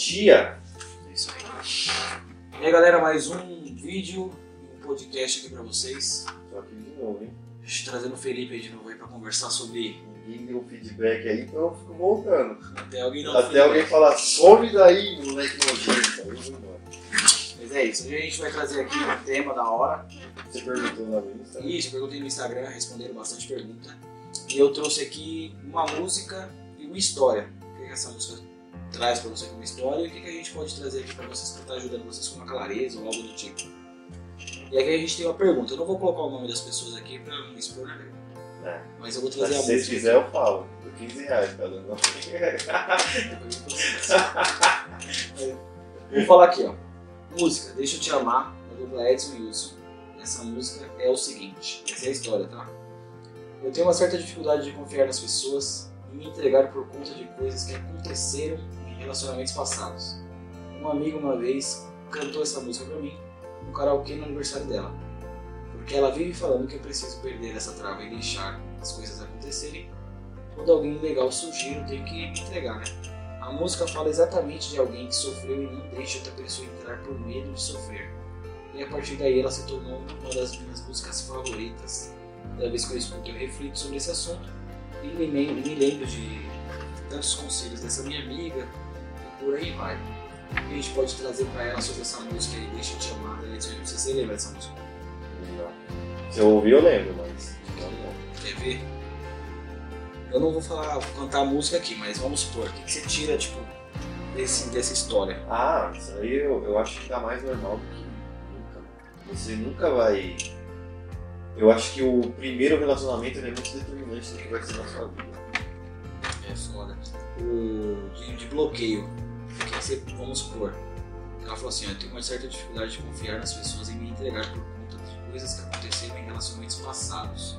dia. É isso aí. E aí, galera, mais um vídeo e um podcast aqui pra vocês. Tô aqui de novo, hein? Trazendo o Felipe aí de novo aí pra conversar sobre. Ninguém deu feedback aí, então eu fico voltando. Até alguém não Até alguém falar, some daí, moleque nojento. Mas é isso. Hoje a gente vai trazer aqui um tema da hora. Você perguntou lá no Insta? Isso, eu perguntei no Instagram, responderam bastante pergunta. E eu trouxe aqui uma música e uma história. O que, que essa música traz pra você como história e o que, que a gente pode trazer aqui pra vocês pra estar ajudando vocês com uma clareza ou algo do tipo. E aqui a gente tem uma pergunta. Eu não vou colocar o nome das pessoas aqui pra não expor na greve. É. Mas eu vou Mas trazer se a vocês música. quiserem, eu falo. Por 15 reais cada um. Vou falar aqui, ó. Música, Deixa eu te amar, da dupla Edson Wilson. Essa música é o seguinte, essa é a história, tá? Eu tenho uma certa dificuldade de confiar nas pessoas e me entregar por conta de coisas que aconteceram relacionamentos passados. Uma amiga uma vez cantou essa música pra mim no karaokê no aniversário dela. Porque ela vive falando que eu preciso perder essa trava e deixar as coisas acontecerem. Quando alguém legal surgir, eu tenho que me entregar, né? A música fala exatamente de alguém que sofreu e não deixa outra pessoa entrar por medo de sofrer. E a partir daí ela se tornou uma das minhas músicas favoritas. Cada vez que eu escuto, eu reflito sobre esse assunto e me lembro, de tantos conselhos dessa minha amiga por aí vai. O que a gente pode trazer pra ela sobre essa música aí, Deixa eu te amar, né? Não sei se você lembra dessa música. Não. Se eu ouvir, eu lembro, mas. Não, não. Quer ver? Eu não vou falar, vou cantar a música aqui, mas vamos supor, o que, que você tira, tipo, desse, dessa história? Ah, isso aí eu, eu acho que tá mais normal do que nunca. Você nunca vai. Eu acho que o primeiro relacionamento é muito determinante do que vai ser na sua vida. É foda. O de, de bloqueio. O que você, vamos supor. Ela falou assim, "Ó, eu tenho uma certa dificuldade de confiar nas pessoas e me entregar por conta de coisas que aconteceram em relacionamentos passados.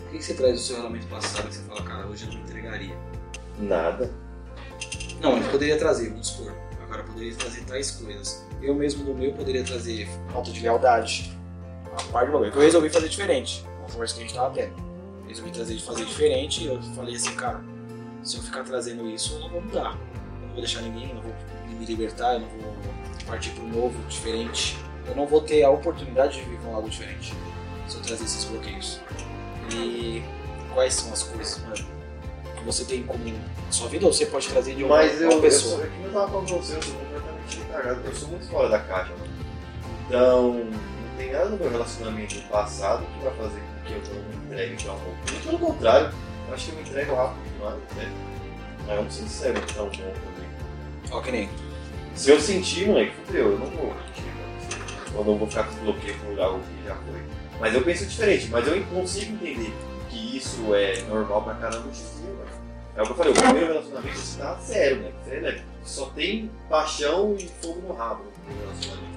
O que você traz do seu relacionamento passado que você fala, cara, hoje eu não me entregaria? Nada. Não, ele poderia trazer, vamos supor. Agora poderia trazer tais coisas. Eu mesmo do meu poderia trazer falta de lealdade. A parte do bagulho. Que eu resolvi fazer diferente. Uma conversa que a gente tava tendo. Resolvi trazer de fazer diferente e eu falei assim, cara, se eu ficar trazendo isso, eu não vou mudar. Eu não vou deixar ninguém, eu não vou me libertar, eu não vou partir pro novo, diferente. Eu não vou ter a oportunidade de viver algo diferente. Se eu trazer esses bloqueios. E quais são as coisas, mano, que você tem em comum na sua vida ou você pode trazer de uma, Mas eu, uma eu pessoa? sou, é que eu tava falando você, eu sou completamente retardado, eu sou muito fora da caixa, mano. Então, não tem nada no meu relacionamento passado que vai fazer com que eu não me entregue pra um pouco. Pelo contrário, eu acho que eu me entrego rápido demais, né? Mas eu não sei se é tão bom também. Ó, que nem. Se eu sentir, moleque, fudeu, eu não vou. Eu não vou ficar com bloqueio por algo que já foi. Mas eu penso diferente, mas eu consigo entender que isso é normal pra caramba em dia, mano. É o que eu falei, o primeiro relacionamento você tá sério, né? Você né? só tem paixão e fogo no rabo no primeiro relacionamento.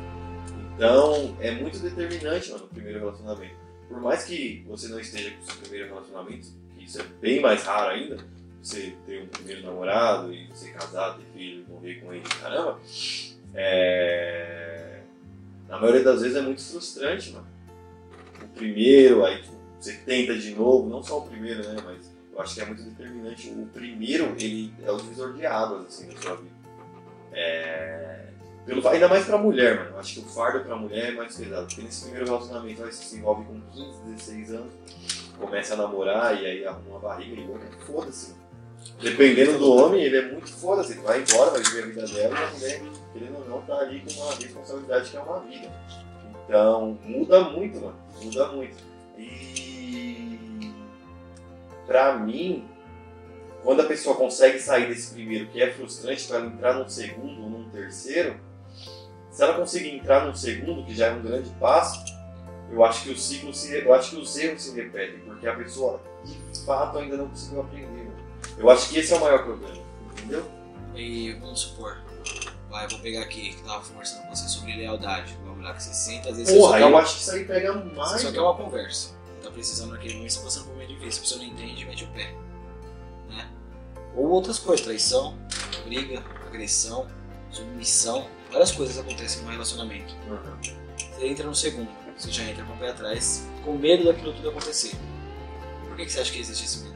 Então, é muito determinante, mano, o primeiro relacionamento. Por mais que você não esteja com o seu primeiro relacionamento, que isso é bem mais raro ainda, você ter um primeiro namorado e você casar, ter filho, morrer com ele, caramba, é... na maioria das vezes é muito frustrante, mano. O primeiro, aí tipo, você tenta de novo, não só o primeiro, né, mas eu acho que é muito determinante. O primeiro, ele é o divisor de águas, assim, na sua vida. É... Pelo, ainda mais pra mulher, mano. Eu acho que o fardo pra mulher é mais pesado. Porque nesse primeiro relacionamento, você se envolve com 15, 16 anos, começa a namorar e aí arruma uma barriga e outra, foda-se. mano. Dependendo do homem, ele é muito foda-se. Ele vai embora, vai viver a vida dela e a mulher, querendo ou não, tá ali com uma responsabilidade que é uma vida. Então, muda muito, mano. Muda muito. E. Pra mim, quando a pessoa consegue sair desse primeiro, que é frustrante, para entrar num segundo ou num terceiro, se ela conseguir entrar num segundo, que já é um grande passo, eu acho que o ciclo se, eu acho que os erros se repetem, porque a pessoa de fato ainda não conseguiu aprender. Eu acho que esse é o maior problema, entendeu? E vamos supor, vai, vou pegar aqui, que tava conversando com você sobre lealdade. Vamos lá, que você senta, às vezes você Porra, quer eu uma, acho que isso aí pega mais. você só quer uma conversa. Tá precisando naquele momento, você tá passando por um momento difícil, a pessoa não entende, mete o pé. Né? Ou outras coisas, traição, briga, agressão, submissão, várias coisas acontecem no relacionamento. Uhum. Você entra no segundo, você já entra com o pé atrás, com medo daquilo tudo acontecer. Por que, que você acha que existe esse medo?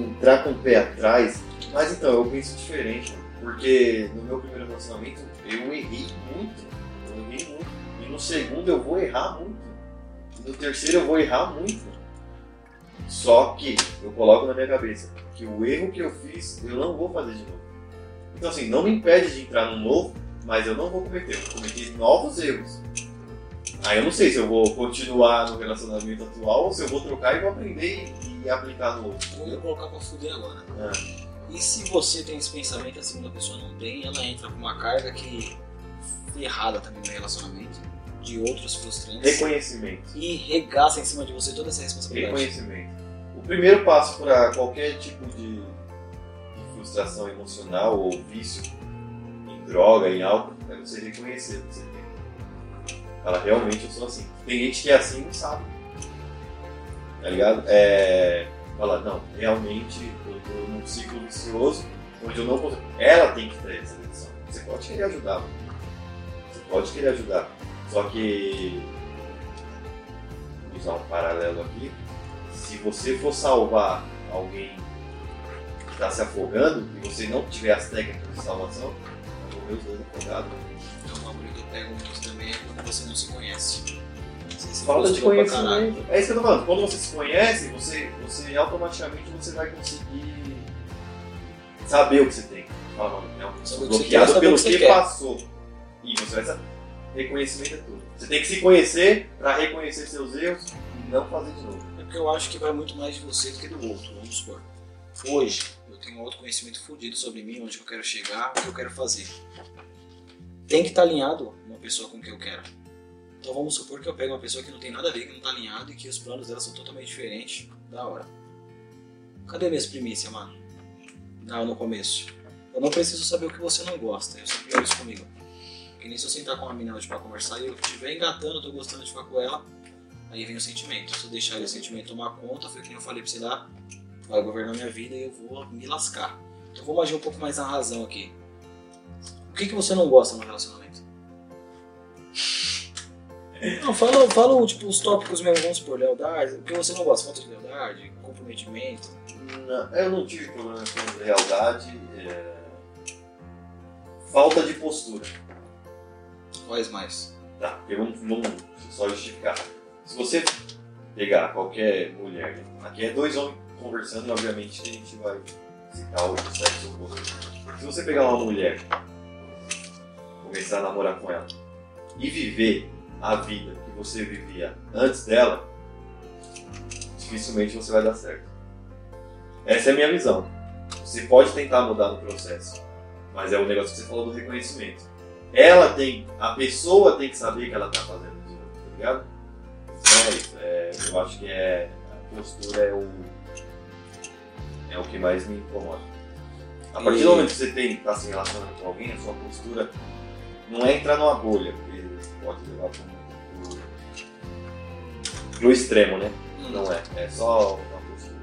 Entrar com o pé atrás Mas então, eu penso diferente, porque no meu primeiro relacionamento eu errei muito. Eu errei muito. E no segundo eu vou errar muito. E no terceiro eu vou errar muito. Só que eu coloco na minha cabeça que o erro que eu fiz eu não vou fazer de novo. Então assim, não me impede de entrar num novo, mas eu não vou cometer. Eu vou cometer novos erros. Aí eu não sei se eu vou continuar no relacionamento atual ou se eu vou trocar e vou aprender e, e aplicar no outro. Vou colocar pra fuder agora. Ah. E se você tem esse pensamento a segunda pessoa não tem, ela entra com uma carga que errada também no relacionamento, de outros frustrantes, Reconhecimento. e regaça em cima de você toda essa responsabilidade. Reconhecimento. O primeiro passo para qualquer tipo de, de frustração emocional ou vício em droga, em álcool, é você reconhecer você Fala, realmente eu sou assim. Tem gente que é assim e não sabe. Tá ligado? É. Fala, não, realmente eu tô num ciclo vicioso onde eu não consigo. Ela tem que ter essa decisão. Você pode querer ajudar. Você pode querer ajudar. Só que. Vou usar um paralelo aqui. Se você for salvar alguém que está se afogando e você não tiver as técnicas de salvação, vai morrer os dois afogados. Então, que eu pego é você não se conhece. Você se Falta de conhecimento. É isso que eu tô falando. Quando você se conhece, você, você automaticamente você vai conseguir saber o que você tem. Fala, mano, não, eu Saber sou o que você bloqueado pelo que que, passou. E você vai saber. Reconhecimento é tudo. Você tem que se conhecer para reconhecer seus erros e não fazer de novo. É porque eu acho que vai muito mais de você do que do outro, vamos supor. Hoje, eu tenho um autoconhecimento fodido sobre mim, onde eu quero chegar, o que eu quero fazer. Tem que estar alinhado uma pessoa com que eu quero. Então vamos supor que eu pego uma pessoa que não tem nada a ver, que não está alinhado e que os planos dela são totalmente diferentes. Da hora. Cadê minhas primícias, mano? Não, no começo. Eu não preciso saber o que você não gosta, eu sempre isso comigo. Que nem se eu sentar com uma menina hoje pra conversar e eu estiver engatando, eu tô gostando de ficar com ela, Aí vem o sentimento. Se eu deixar o sentimento tomar conta, foi o que eu falei pra você lá, vai governar minha vida e eu vou me lascar. Então vamos agir um pouco mais na razão aqui. O que, que você não gosta no relacionamento? Não, fala, fala tipo, os tópicos mesmo, vamos supor, lealdade. O que você não gosta? Falta de lealdade, comprometimento. Não, eu não tive problema com lealdade. é, Falta de postura. Quais mais? Tá, porque vamos, vamos só justificar. Se você pegar qualquer mulher, aqui é dois homens conversando e obviamente a gente vai citar o sexo oposto. Se você pegar uma mulher, começar a namorar com ela e viver a vida que você vivia antes dela, dificilmente você vai dar certo. Essa é a minha visão. Você pode tentar mudar no processo, mas é o negócio que você falou do reconhecimento. Ela tem, a pessoa tem que saber que ela tá fazendo novo, tá ligado? Então é isso. é, eu acho que é, a postura é o, é o que mais me incomoda. A partir E- do momento que você tem, tá se relacionando com alguém, a sua postura não é entrar numa bolha, porque pode levar pro, pro, pro extremo, né? Não é. É só uma postura.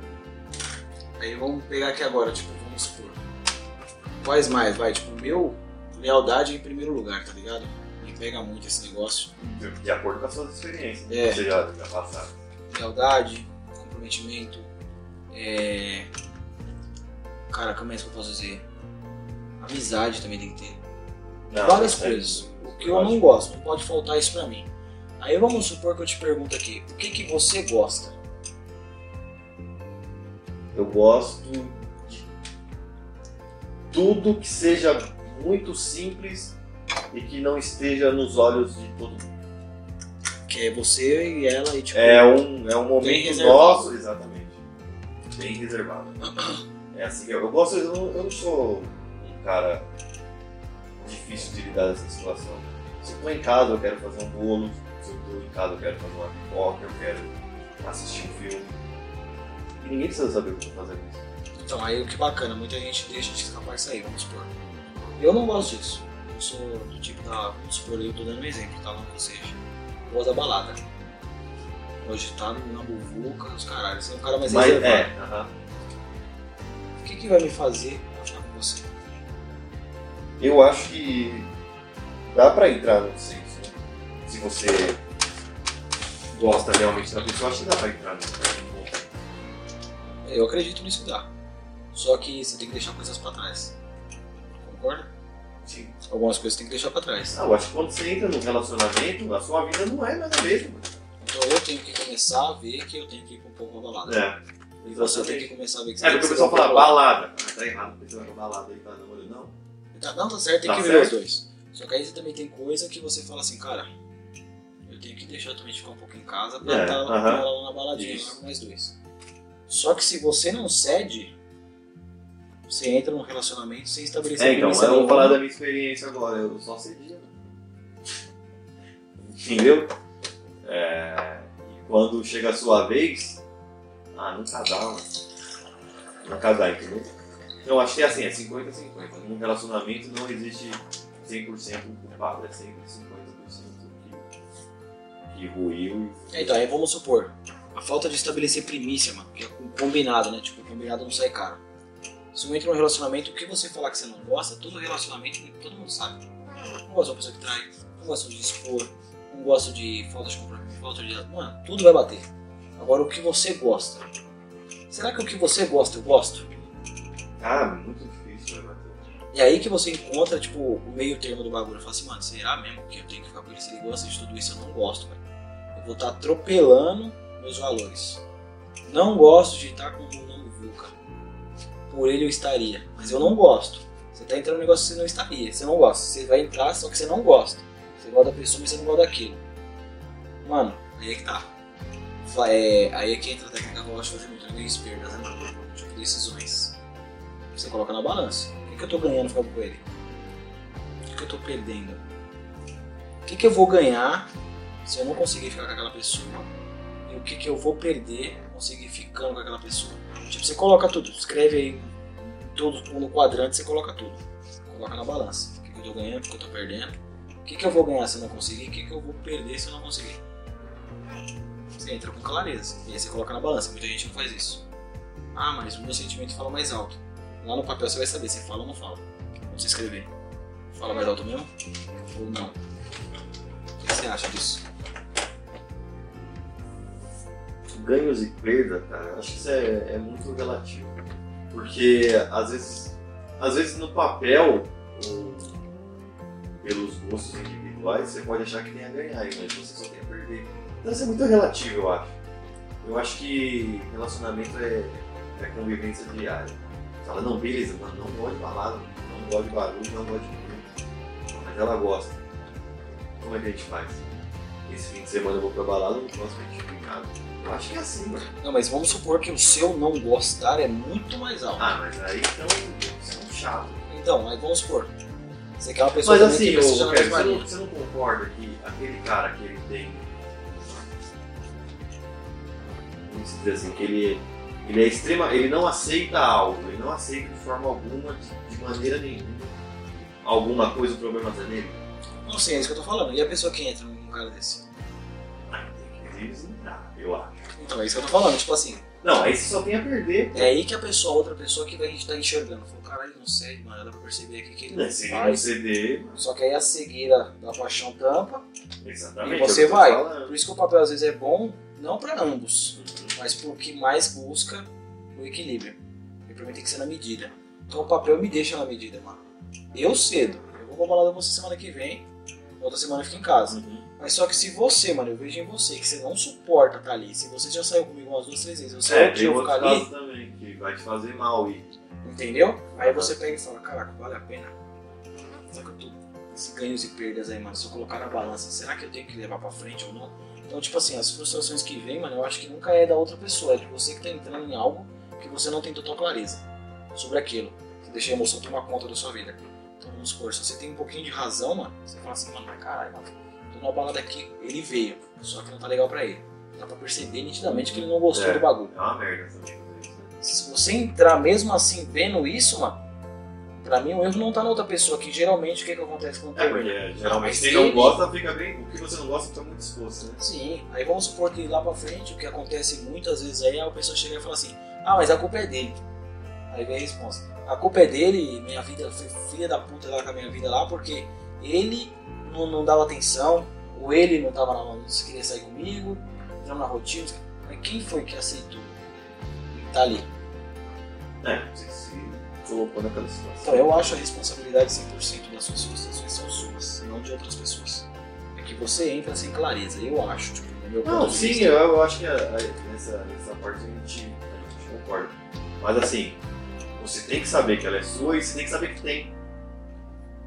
Aí vamos pegar aqui agora, tipo, vamos supor. Quais mais? Vai, tipo, meu, lealdade em primeiro lugar, tá ligado? Me pega muito esse negócio. De acordo com as suas experiências? É. você já, já passaram. Lealdade, comprometimento, é. Cara, como é que eu posso dizer? Amizade também tem que ter. Não, Várias é- coisas. O que eu não gosto, não pode faltar isso pra mim. Aí vamos supor que eu te pergunto aqui, o que, que você gosta? Eu gosto de tudo que seja muito simples e que não esteja nos olhos de todo mundo. Que é você e ela e tipo. É um, é um momento nosso, exatamente. Bem reservado. É assim que eu, eu gosto, eu não, eu não sou um cara difícil de lidar nessa situação. Se eu tô em casa, eu quero fazer um bolo. Se eu tô em casa, eu quero fazer uma pipoca, eu quero assistir um filme. E ninguém precisa saber o que eu tô fazendo isso. Então, aí o que bacana, muita gente deixa de escapar isso aí, vamos supor. Eu não gosto disso. Eu sou do tipo da. Vamos supor, eu tô dando um exemplo, tá? Não que eu seja. Eu gosto da balada. Hoje tá na buvuca, os caralho. Você é um cara mais Mas reservado. é, aham. O que, que vai me fazer ficar com você? Eu acho que dá pra entrar no senso, né? Se você gosta realmente da pessoa, acho que dá pra entrar no senso. Eu acredito nisso que dá. Só que você tem que deixar coisas pra trás. Concorda? Sim. Algumas coisas você tem que deixar pra trás. Ah, eu acho que quando você entra num relacionamento, a sua vida não é mais a mesma. Então eu tenho que começar a ver que eu tenho que ir um pouco pra balada. É. E você tem que começar a ver que você É, tem porque que o ser pessoal fala balada. Ah, tá errado, porque você vai pra balada aí, tá namorando. Não. Tá, não, tá certo, tem Tá que ver os dois. Só que aí você também tem coisa que você fala assim, cara, eu tenho que deixar também ficar um pouco em casa pra É, estar aham. com ela lá na baladinha Isso. com mais dois. Só que se você não cede, você entra num relacionamento sem estabelecer É, então, eu vou falar da minha experiência agora. Eu só cedia. Entendeu? É, e quando chega a sua vez, ah, não casar, mano. Não casar, entendeu? Então, acho que é assim, é 50-50. Num relacionamento não existe 100% culpado, é sempre 50% que, que ruiu e... Então, aí vamos supor, a falta de estabelecer primícia, mano, que é combinado, né? Tipo, combinado não sai caro. Se eu entro num relacionamento, o que você falar que você não gosta, todo relacionamento, todo mundo sabe. Não gosto de uma pessoa que trai, não gosto de expor, não gosto de falta de compromisso, falta de. Mano, tudo vai bater. Agora, o que você gosta? Será que o que você gosta eu gosto? Cara, muito difícil, né, Matheus? E aí que você encontra, tipo, o meio termo do bagulho. Fala assim, mano, será mesmo que eu tenho que ficar com ele se ele gosta de tudo isso? Eu não gosto, velho. Eu vou estar atropelando meus valores. Não gosto de estar com o nome Vulca. Por ele eu estaria. Mas eu não gosto. Você tá entrando num negócio que você não estaria. Você não gosta. Você vai entrar, só que você não gosta. Você gosta da pessoa, mas você não gosta daquilo. Mano, aí é que tá. É, aí é que entra a técnica que eu de fazer muito. Ganhos e perdas, né, mano? Tipo, decisões. Você coloca na balança. O que, que eu tô ganhando ficando com ele? O que, que eu tô perdendo? O que, que eu vou ganhar se eu não conseguir ficar com aquela pessoa? E o que, que eu vou perder conseguir ficando com aquela pessoa? Tipo, você coloca tudo. Escreve aí tudo no quadrante, você coloca tudo. Coloca na balança. O que, que eu tô ganhando, o que, eu tô perdendo? O que, que eu vou ganhar se eu não conseguir? O que, que eu vou perder se eu não conseguir? Você entra com clareza. E aí você coloca na balança. Muita gente não faz isso. Ah, mas o meu sentimento fala mais alto. Lá no papel você vai saber se fala ou não fala. Quando você escrever. Fala mais alto mesmo? Ou não? O que você acha disso? ganhos e perdas, cara, acho que isso é, é muito relativo. Porque às vezes, às vezes no papel, pelos gostos individuais, você pode achar que tem a ganhar, mas você só tem a perder. Então isso é muito relativo, eu acho. Eu acho que relacionamento é, é convivência diária. Fala, não, beleza, mano, não gosto de balada, não gosto de barulho, não gosto de tudo. Mas ela gosta. Como é que a gente faz? Esse fim de semana eu vou pra balada, no próximo a gente fica em casa. Eu acho que é assim, mano. Não, mas vamos supor que o seu não gostar é muito mais alto. Ah, mas aí então você é um chato. Então, aí vamos supor. Você quer uma pessoa Mas assim, que na Pedro, mesma você, não, você não concorda que aquele cara que ele tem. Vamos dizer assim, que ele, ele é extrema. Ele não aceita algo, ele não aceita de forma alguma, de, de maneira nenhuma, alguma coisa, o problema tá nele. Não sei, é isso que eu tô falando. E a pessoa que entra num cara desse? Ah, tem que visitar, eu acho. Então, é isso que eu tô falando. Tipo assim, Não, aí você só tem a perder. é aí que a pessoa, outra pessoa que vai estar enxergando. Falou, caralho, não sei, mano, dá pra perceber aqui que ele não Se ele não faz. ceder, Só que aí a cegueira da paixão tampa exatamente. e é você vai. Por isso que o papel às vezes é bom, não pra ambos, mas pro que mais busca o equilíbrio. E pra mim tem que ser na medida. Então o papel me deixa na medida, mano. Eu cedo. Eu vou pra balada com você semana que vem, outra semana eu fico em casa. Uhum. Mas só que se você, mano, eu vejo em você que você não suporta estar ali. Se você já saiu comigo umas duas, três vezes, você É, tem eu outros ficar ali, também, que vai te fazer mal e entendeu? Aí você pega e fala, caraca, vale a pena. Será que eu tô esses ganhos e perdas aí, mano? Se eu colocar na balança, será que eu tenho que levar pra frente ou não? Então, tipo assim, as frustrações que vêm, mano, eu acho que nunca é da outra pessoa, é de você que tá entrando em algo que você não tem total clareza sobre aquilo. Você deixa a emoção tomar conta da sua vida. Então, vamos supor, se você tem um pouquinho de razão, mano, você fala assim, mano, caralho, mano, tô numa balada aqui, ele veio, só que não tá legal pra ele. Dá pra perceber nitidamente que ele não gostou É. do bagulho. é uma merda? Se você entrar mesmo assim vendo isso, mano, pra mim o erro não tá na outra pessoa, que geralmente o que, que acontece quando É, tem porque mas geralmente quem não gosta fica bem. O que você não gosta fica muito exposto, né? Sim, aí vamos supor que lá pra frente o que acontece muitas vezes aí é a pessoa chega e fala assim, ah, mas a culpa é dele. Aí vem a resposta, a culpa é dele, minha vida foi filha da puta lá com a minha vida lá, porque ele não, não dava atenção, ou ele não tava na, não queria sair comigo, entrando na rotina. Mas quem foi que aceitou? Tá ali. É, você se colocou naquela situação. Então eu acho a responsabilidade 100% das suas frustrações são suas, não de outras pessoas. É que você entra sem clareza, eu acho, tipo, no Não, sim, eu, eu acho que a- a- nessa, nessa parte a gente, a gente concorda. Mas assim, você tem que saber que ela é sua e você tem que saber que tem.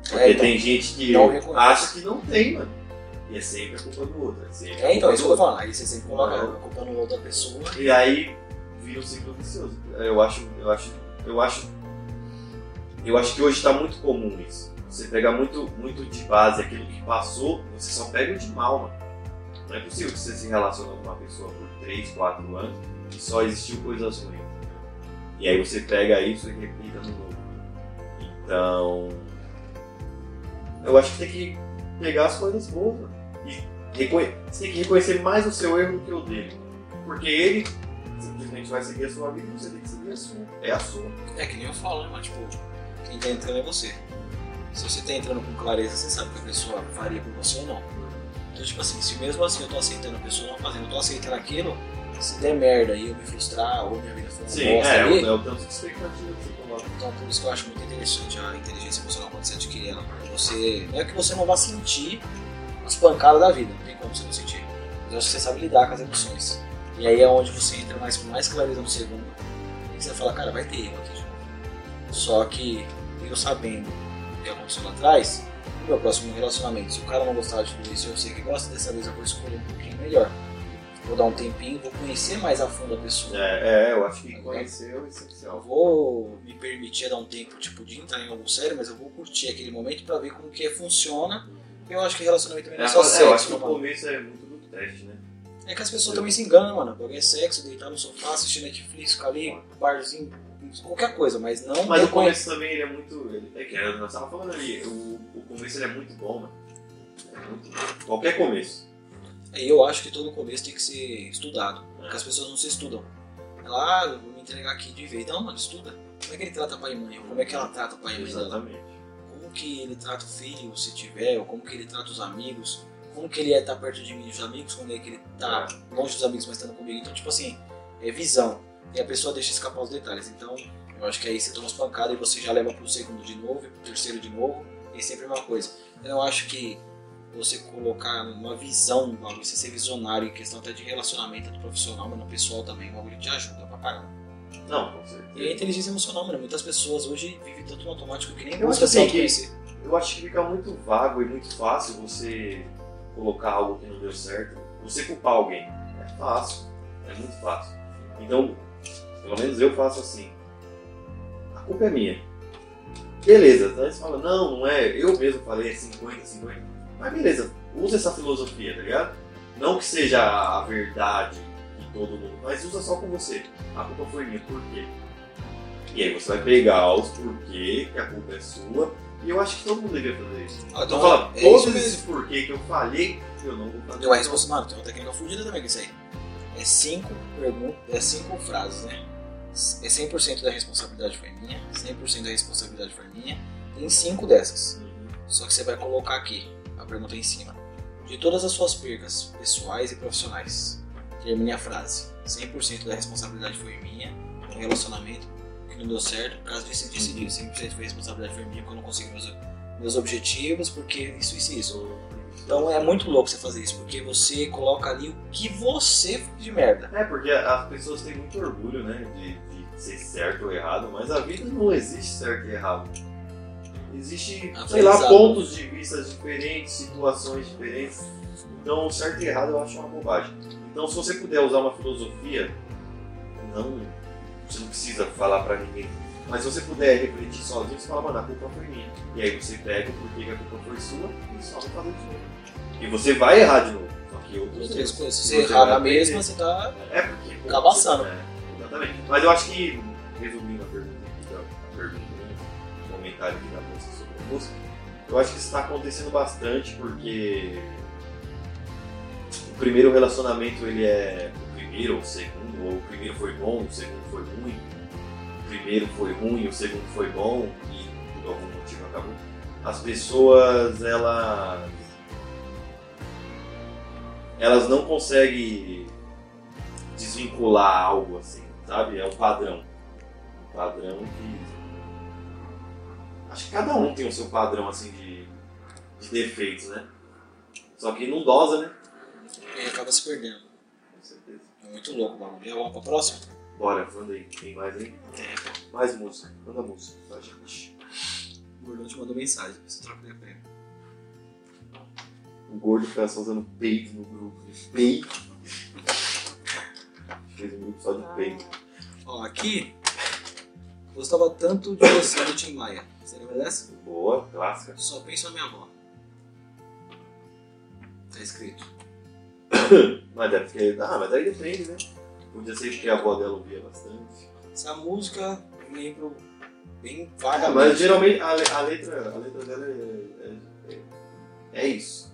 Porque É, então, tem gente que acha que não tem, mano. E é sempre a culpa do outro. É É, então, é isso que eu outro. falando. Aí você sempre coloca a culpa no outra pessoa. E aí vira um ciclo vicioso. Eu acho, eu acho, eu acho, eu acho que hoje está muito comum isso. Você pega muito, muito de base aquilo que passou, você só pega o de mal, mano. Não é possível que você se relacione com uma pessoa por 3, 4 anos e só existiu coisas ruins. E aí você pega isso e replica no novo. Então, eu acho que tem que pegar as coisas boas, mano. E reconhe- você tem que reconhecer mais o seu erro do que o dele. Porque ele simplesmente vai seguir a sua vida e você tem que seguir a sua. É a sua. É que nem eu falo, né, mas tipo, quem tá entrando é você. Se você tá entrando com clareza, você sabe que a pessoa faria por você ou não. Então, tipo assim, se mesmo assim eu tô aceitando a pessoa não fazendo, eu tô aceitando aquilo, se der merda e eu me frustrar ou minha vida for uma Sim, bosta é, ali, é o tanto de expectativa que você coloca. então por isso que eu acho muito interessante a inteligência emocional quando você adquire ela, você. Não é que você não vá sentir as pancadas da vida, não tem como você não sentir. Mas eu acho que você sabe lidar com as emoções. E aí é onde você entra mais com mais clareza no segundo. E você fala, cara, vai ter erro aqui de novo. Só que eu sabendo o que aconteceu lá atrás, no meu próximo relacionamento, se o cara não gostar de tudo isso, eu sei que gosta, dessa vez eu vou escolher um pouquinho melhor. Vou dar um tempinho, vou conhecer mais a fundo a pessoa. É, é, eu acho que conhecer é Eu essencial. vou me permitir dar um tempo tipo de entrar em algo sério, mas eu vou curtir aquele momento pra ver como que funciona. Eu acho que relacionamento também É, não é só é, eu acho sexo, que o mano. começo é muito do teste, né? É que as pessoas também se enganam, mano. Alguém é sexo, deitar no sofá, assistir Netflix, ficar ali, barzinho, qualquer coisa, mas não Mas o começo também ele é muito. Ele, é que nós estávamos falando ali, o, o começo ele é muito bom, mano. É muito bom. Qualquer começo. Eu acho que todo começo tem que ser estudado, porque as pessoas não se estudam. Ela, ah, vou me entregar aqui de vez. Não, mano, estuda. Como é que ele trata pai e mãe? Ou como é que ela trata pai e mãe dela? Exatamente. como que ele trata o filho, se tiver, ou como que ele trata os amigos, como que ele é estar perto de mim e dos amigos, como é que ele tá longe dos amigos, mas estando comigo. Então, tipo assim, é visão. E a pessoa deixa escapar os detalhes. Então, eu acho que aí você toma as pancadas e você já leva pro segundo de novo, e pro terceiro de novo, e sempre a mesma coisa. Eu não acho que você colocar uma visão você ser visionário em questão até de relacionamento tanto profissional, mas no pessoal também, o bagulho te ajuda pra caramba. Não, com E a certeza. inteligência emocional, mano, muitas pessoas hoje vivem tanto no automático que nem Eu busca assim que-. Eu acho que fica muito vago e muito fácil você colocar algo que não deu certo. Você culpar alguém. É fácil. É muito fácil. Então, pelo menos eu faço assim. A culpa é minha. Beleza, então você fala, não, não é, eu mesmo falei, é 50, 50. Mas beleza, usa essa filosofia, tá ligado? Não que seja a verdade de todo mundo, mas usa só com você. A culpa foi minha, por quê? E aí você vai pegar os porquê, que a culpa é sua, e eu acho que todo mundo deveria fazer isso. Ah, Então fala, é todos esses porquê que eu falei, eu não vou fazer. A resposta, mano, tem uma técnica fodida também com isso aí. É cinco perguntas, é cinco frases, né? É 100% da responsabilidade foi minha, 100% da responsabilidade foi minha. Tem cinco dessas. Uhum. Só que você vai colocar aqui a pergunta em cima. De todas as suas percas pessoais e profissionais, termine a frase. 100% da responsabilidade foi minha, no relacionamento que não deu certo, disso e disso. 100% foi responsabilidade foi minha, porque eu não consegui meus, meus objetivos, porque isso, isso e isso. Então é muito louco você fazer isso, porque você coloca ali o que você fez de merda. É, porque as pessoas têm muito orgulho, né, de, de ser certo ou errado, mas a vida não existe certo e errado. Existe, sei lá, pontos de vista diferentes, situações diferentes. Então, certo e errado eu acho uma bobagem. Então, se você puder usar uma filosofia, não, você não precisa falar pra ninguém. Mas se você puder refletir sozinho, você fala, mano, a culpa foi minha. E aí você pega o porquê que a culpa foi sua e só vai fazer de novo. E você vai errar de novo. Só que outros Outras erros. coisas. Se você errar na mesma, você tá. É porque. pô, Cabaçando. É, exatamente. Mas eu acho que, resumindo a pergunta aqui, da- a pergunta, né, o comentário aqui da moça sobre a música, eu acho que isso está acontecendo bastante porque o primeiro relacionamento ele é o primeiro ou o segundo, ou o primeiro foi bom, o segundo foi ruim, primeiro foi ruim, o segundo foi bom e por algum motivo acabou. As pessoas, elas. Elas não conseguem desvincular algo assim, sabe? É o padrão. padrão que. Acho que cada um tem o seu padrão assim de, de defeitos, né? Só que não dosa, né? E acaba se perdendo. Com certeza. É muito louco o bagulho. Vamos pra próxima? Bora, manda aí. Tem mais aí? Mais música. Manda música pra gente. O Gordão te mandou mensagem. Você troca de prêmio. O gordo fica só usando peito no grupo. Peito. Fez um grupo só de peito. Ó, aqui. Gostava tanto de você do Tim Maia. Você lembra dessa? Boa, clássica. Só penso na minha avó. Tá escrito. Mas deve ter. Ah, mas aí depende, né? Podia ser porque a avó dela ouvia bastante. Essa música eu lembro bem Ah, vagamente. mas geralmente a, a letra, a letra dela é, é, é, isso.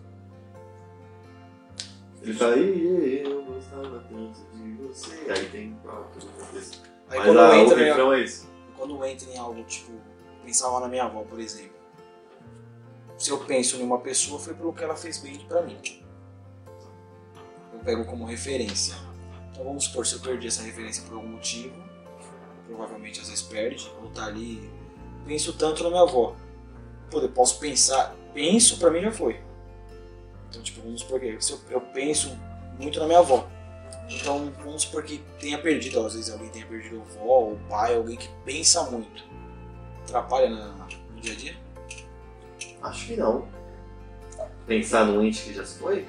Ele fala, "Ih, eu gostava tanto de você. Aí tem o contexto. Aí Mas quando a, o entra, refrão é isso. quando entra em algo tipo, pensava na minha avó, por exemplo. Se eu penso em uma pessoa, foi pelo que ela fez bem pra mim. Eu pego como referência. Então vamos supor, se eu perdi essa referência por algum motivo, provavelmente às vezes perde, ou tá ali. Penso tanto na minha avó. Pô, eu posso pensar, penso pra mim já foi. Então, tipo, vamos supor que eu, eu penso muito na minha avó. Então, vamos supor que tenha perdido, às vezes alguém tenha perdido a avó, o pai, alguém que pensa muito. Atrapalha no dia a dia? Acho que não. Pensar num ente que já se foi?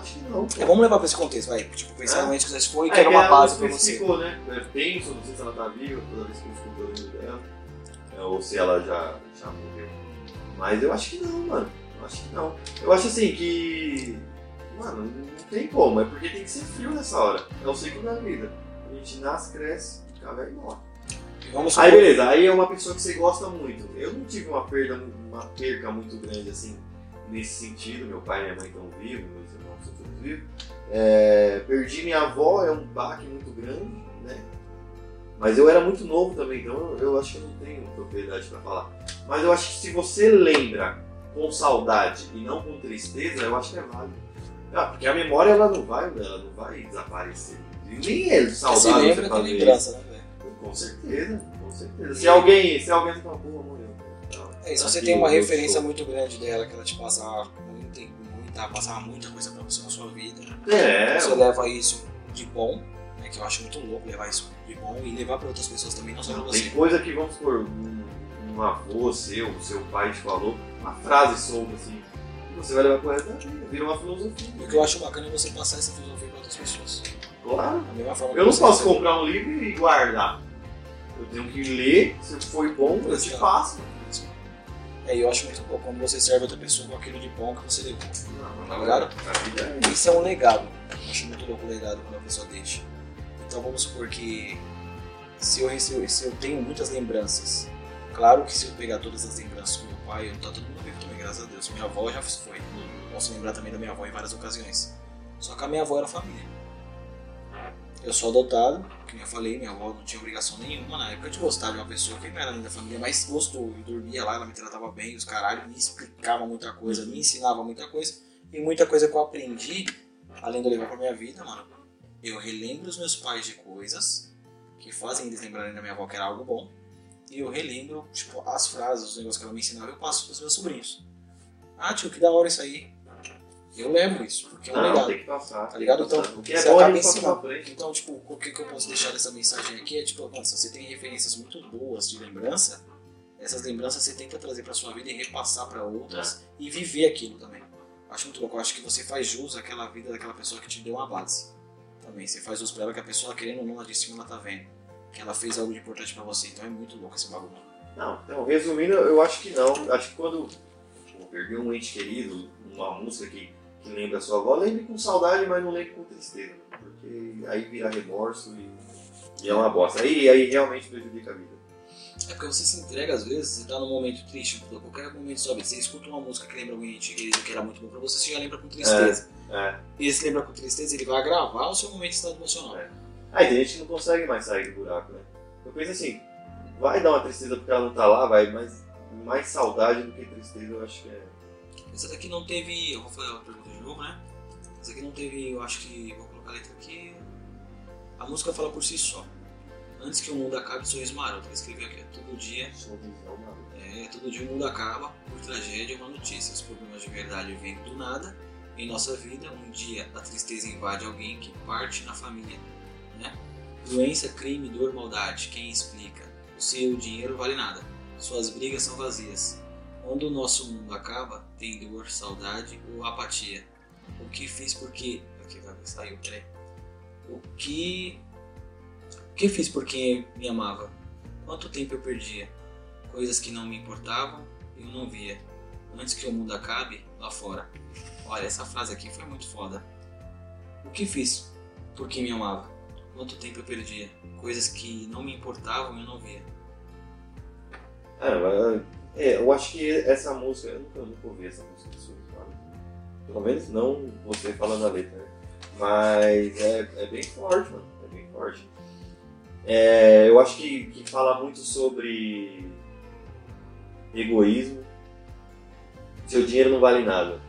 Acho que não. É, vamos levar pra esse contexto, vai. Tipo, pensar É. no ente que se foi e É, que era uma base pra você. especificou, né? Eu penso, não sei se ela tá viva, toda vez que eu escuto o nome dela. É, Ou se ela já, já morreu. Mas eu acho que não, mano. Eu acho que não. Eu acho assim que. Mano, não tem como. É porque tem que ser frio nessa hora. É o ciclo da vida. A gente nasce, cresce, fica velho e morre. Vamos Aí beleza, aí é uma pessoa que você gosta muito. Eu não tive uma perda, uma perca muito grande assim, nesse sentido. Meu pai e minha mãe estão vivos, meus irmãos são todos vivos. É, perdi minha avó, é um baque muito grande, né? Mas eu era muito novo também, então eu, acho que eu não tenho propriedade pra falar. Mas eu acho que se você lembra com saudade e não com tristeza, eu acho que é válido. Ah, porque a memória ela não vai, ela não vai desaparecer. E nem é saudável você lembra isso. lembrança, né, velho? Com certeza, com certeza. Se alguém, se alguém fala, pô. É, se você tem uma referência sou. muito grande dela, que ela te passa muita, muita, passava muita coisa pra você na sua vida, É, você leva isso de bom, né, que eu acho muito louco levar isso de bom e levar pra outras pessoas também, não só pra tem você. coisa que, vamos supor, um, um avô seu, seu pai te falou, uma frase solta assim, você vai levar pro resto da vida, vira uma filosofia. O que eu acho bacana é você passar essa filosofia pra outras pessoas. Claro. Da mesma forma Eu não posso comprar um livro e guardar. Eu tenho que ler, se foi bom, eu te passo. É, eu acho muito bom quando você serve outra pessoa com aquilo de bom que você levou. Não, Ligado? É Isso é um legado. Eu acho muito louco o legado quando a pessoa deixa. Então vamos supor que se eu, rece- se eu tenho muitas lembranças, claro que se eu pegar todas as lembranças do meu pai, eu tá todo mundo vivo também, graças a Deus. Minha avó já foi. Posso lembrar também da minha avó em várias ocasiões. Só que a minha avó era família. Eu sou adotado, como eu falei, minha avó não tinha obrigação nenhuma na época de gostar de uma pessoa que não era da família, mas gostou. Eu dormia lá, ela me tratava bem, os caralho, me explicava muita coisa, me ensinava muita coisa. E muita coisa que eu aprendi, além de eu levar pra minha vida, mano, eu relembro os meus pais de coisas que fazem eles lembrarem da minha avó que era algo bom. E eu relembro, tipo, as frases, os negócios que ela me ensinava, eu passo pros meus sobrinhos. Ah, tio, que da hora isso aí. Eu levo isso, porque é um Não, legado. tem que passar. Tá ligado? Então, que é você a acaba ensinando. Então, tipo, o que, que eu posso deixar dessa mensagem aqui é, tipo, mano, se você tem referências muito boas de lembrança, essas lembranças você tenta trazer pra sua vida e repassar pra outras e viver aquilo também. Acho muito louco. Acho que você faz jus àquela vida daquela pessoa que te deu uma base. Também. Você faz jus pra ela que a pessoa, querendo ou não, lá de cima ela tá vendo. Que ela fez algo de importante pra você. Então é muito louco esse bagulho. Não, então, resumindo, eu acho que não. Acho que quando pô, perdeu um ente querido, uma música que, que lembra a sua avó, lembre com saudade, mas não lembre com tristeza. Porque aí vira remorso e, e é uma bosta. Aí, aí realmente prejudica a vida. É porque você se entrega às vezes, você tá num momento triste, qualquer momento sobe, você escuta uma música que lembra alguém querido que era muito bom pra você, você já lembra com tristeza. É. E esse lembra com tristeza, ele vai agravar o seu momento de estado emocional. É. Aí tem gente que não consegue mais sair do buraco, né? Eu penso assim, vai dar uma tristeza porque ela não tá lá, vai, mas mais saudade do que tristeza eu acho que é. Essa daqui não teve. Eu vou fazer uma pergunta de novo, né? Essa aqui não teve. Eu acho que. Vou colocar a letra aqui. A música fala por si só. Antes que o mundo acabe, sorriso maroto. Ele escreveu aqui, ó, todo dia Sorrisão. É, todo dia o mundo acaba por tragédia ou uma notícia. Os problemas de verdade vêm do nada em nossa vida. Um dia a tristeza invade alguém que parte na família. Né? Doença, crime, dor, maldade. Quem explica? O seu dinheiro vale nada. Suas brigas são vazias. Quando o nosso mundo acaba, tem dor, saudade ou apatia. O que fiz porque. Aqui saiu, peraí. O que. O que fiz por quem me amava? Quanto tempo eu perdia? coisas que não me importavam eu não via. Antes que o mundo acabe, lá fora. Olha, essa frase aqui foi muito foda. O que fiz por quem me amava? Quanto tempo eu perdia? Coisas que não me importavam eu não via. É, mas, é, eu acho que essa música, eu nunca, nunca ouvi essa música de Sorriso. Pelo menos não você falando a letra, né? Mas é, é bem forte, mano. É bem forte. É, eu acho que, que fala muito sobre egoísmo. Seu dinheiro não vale nada.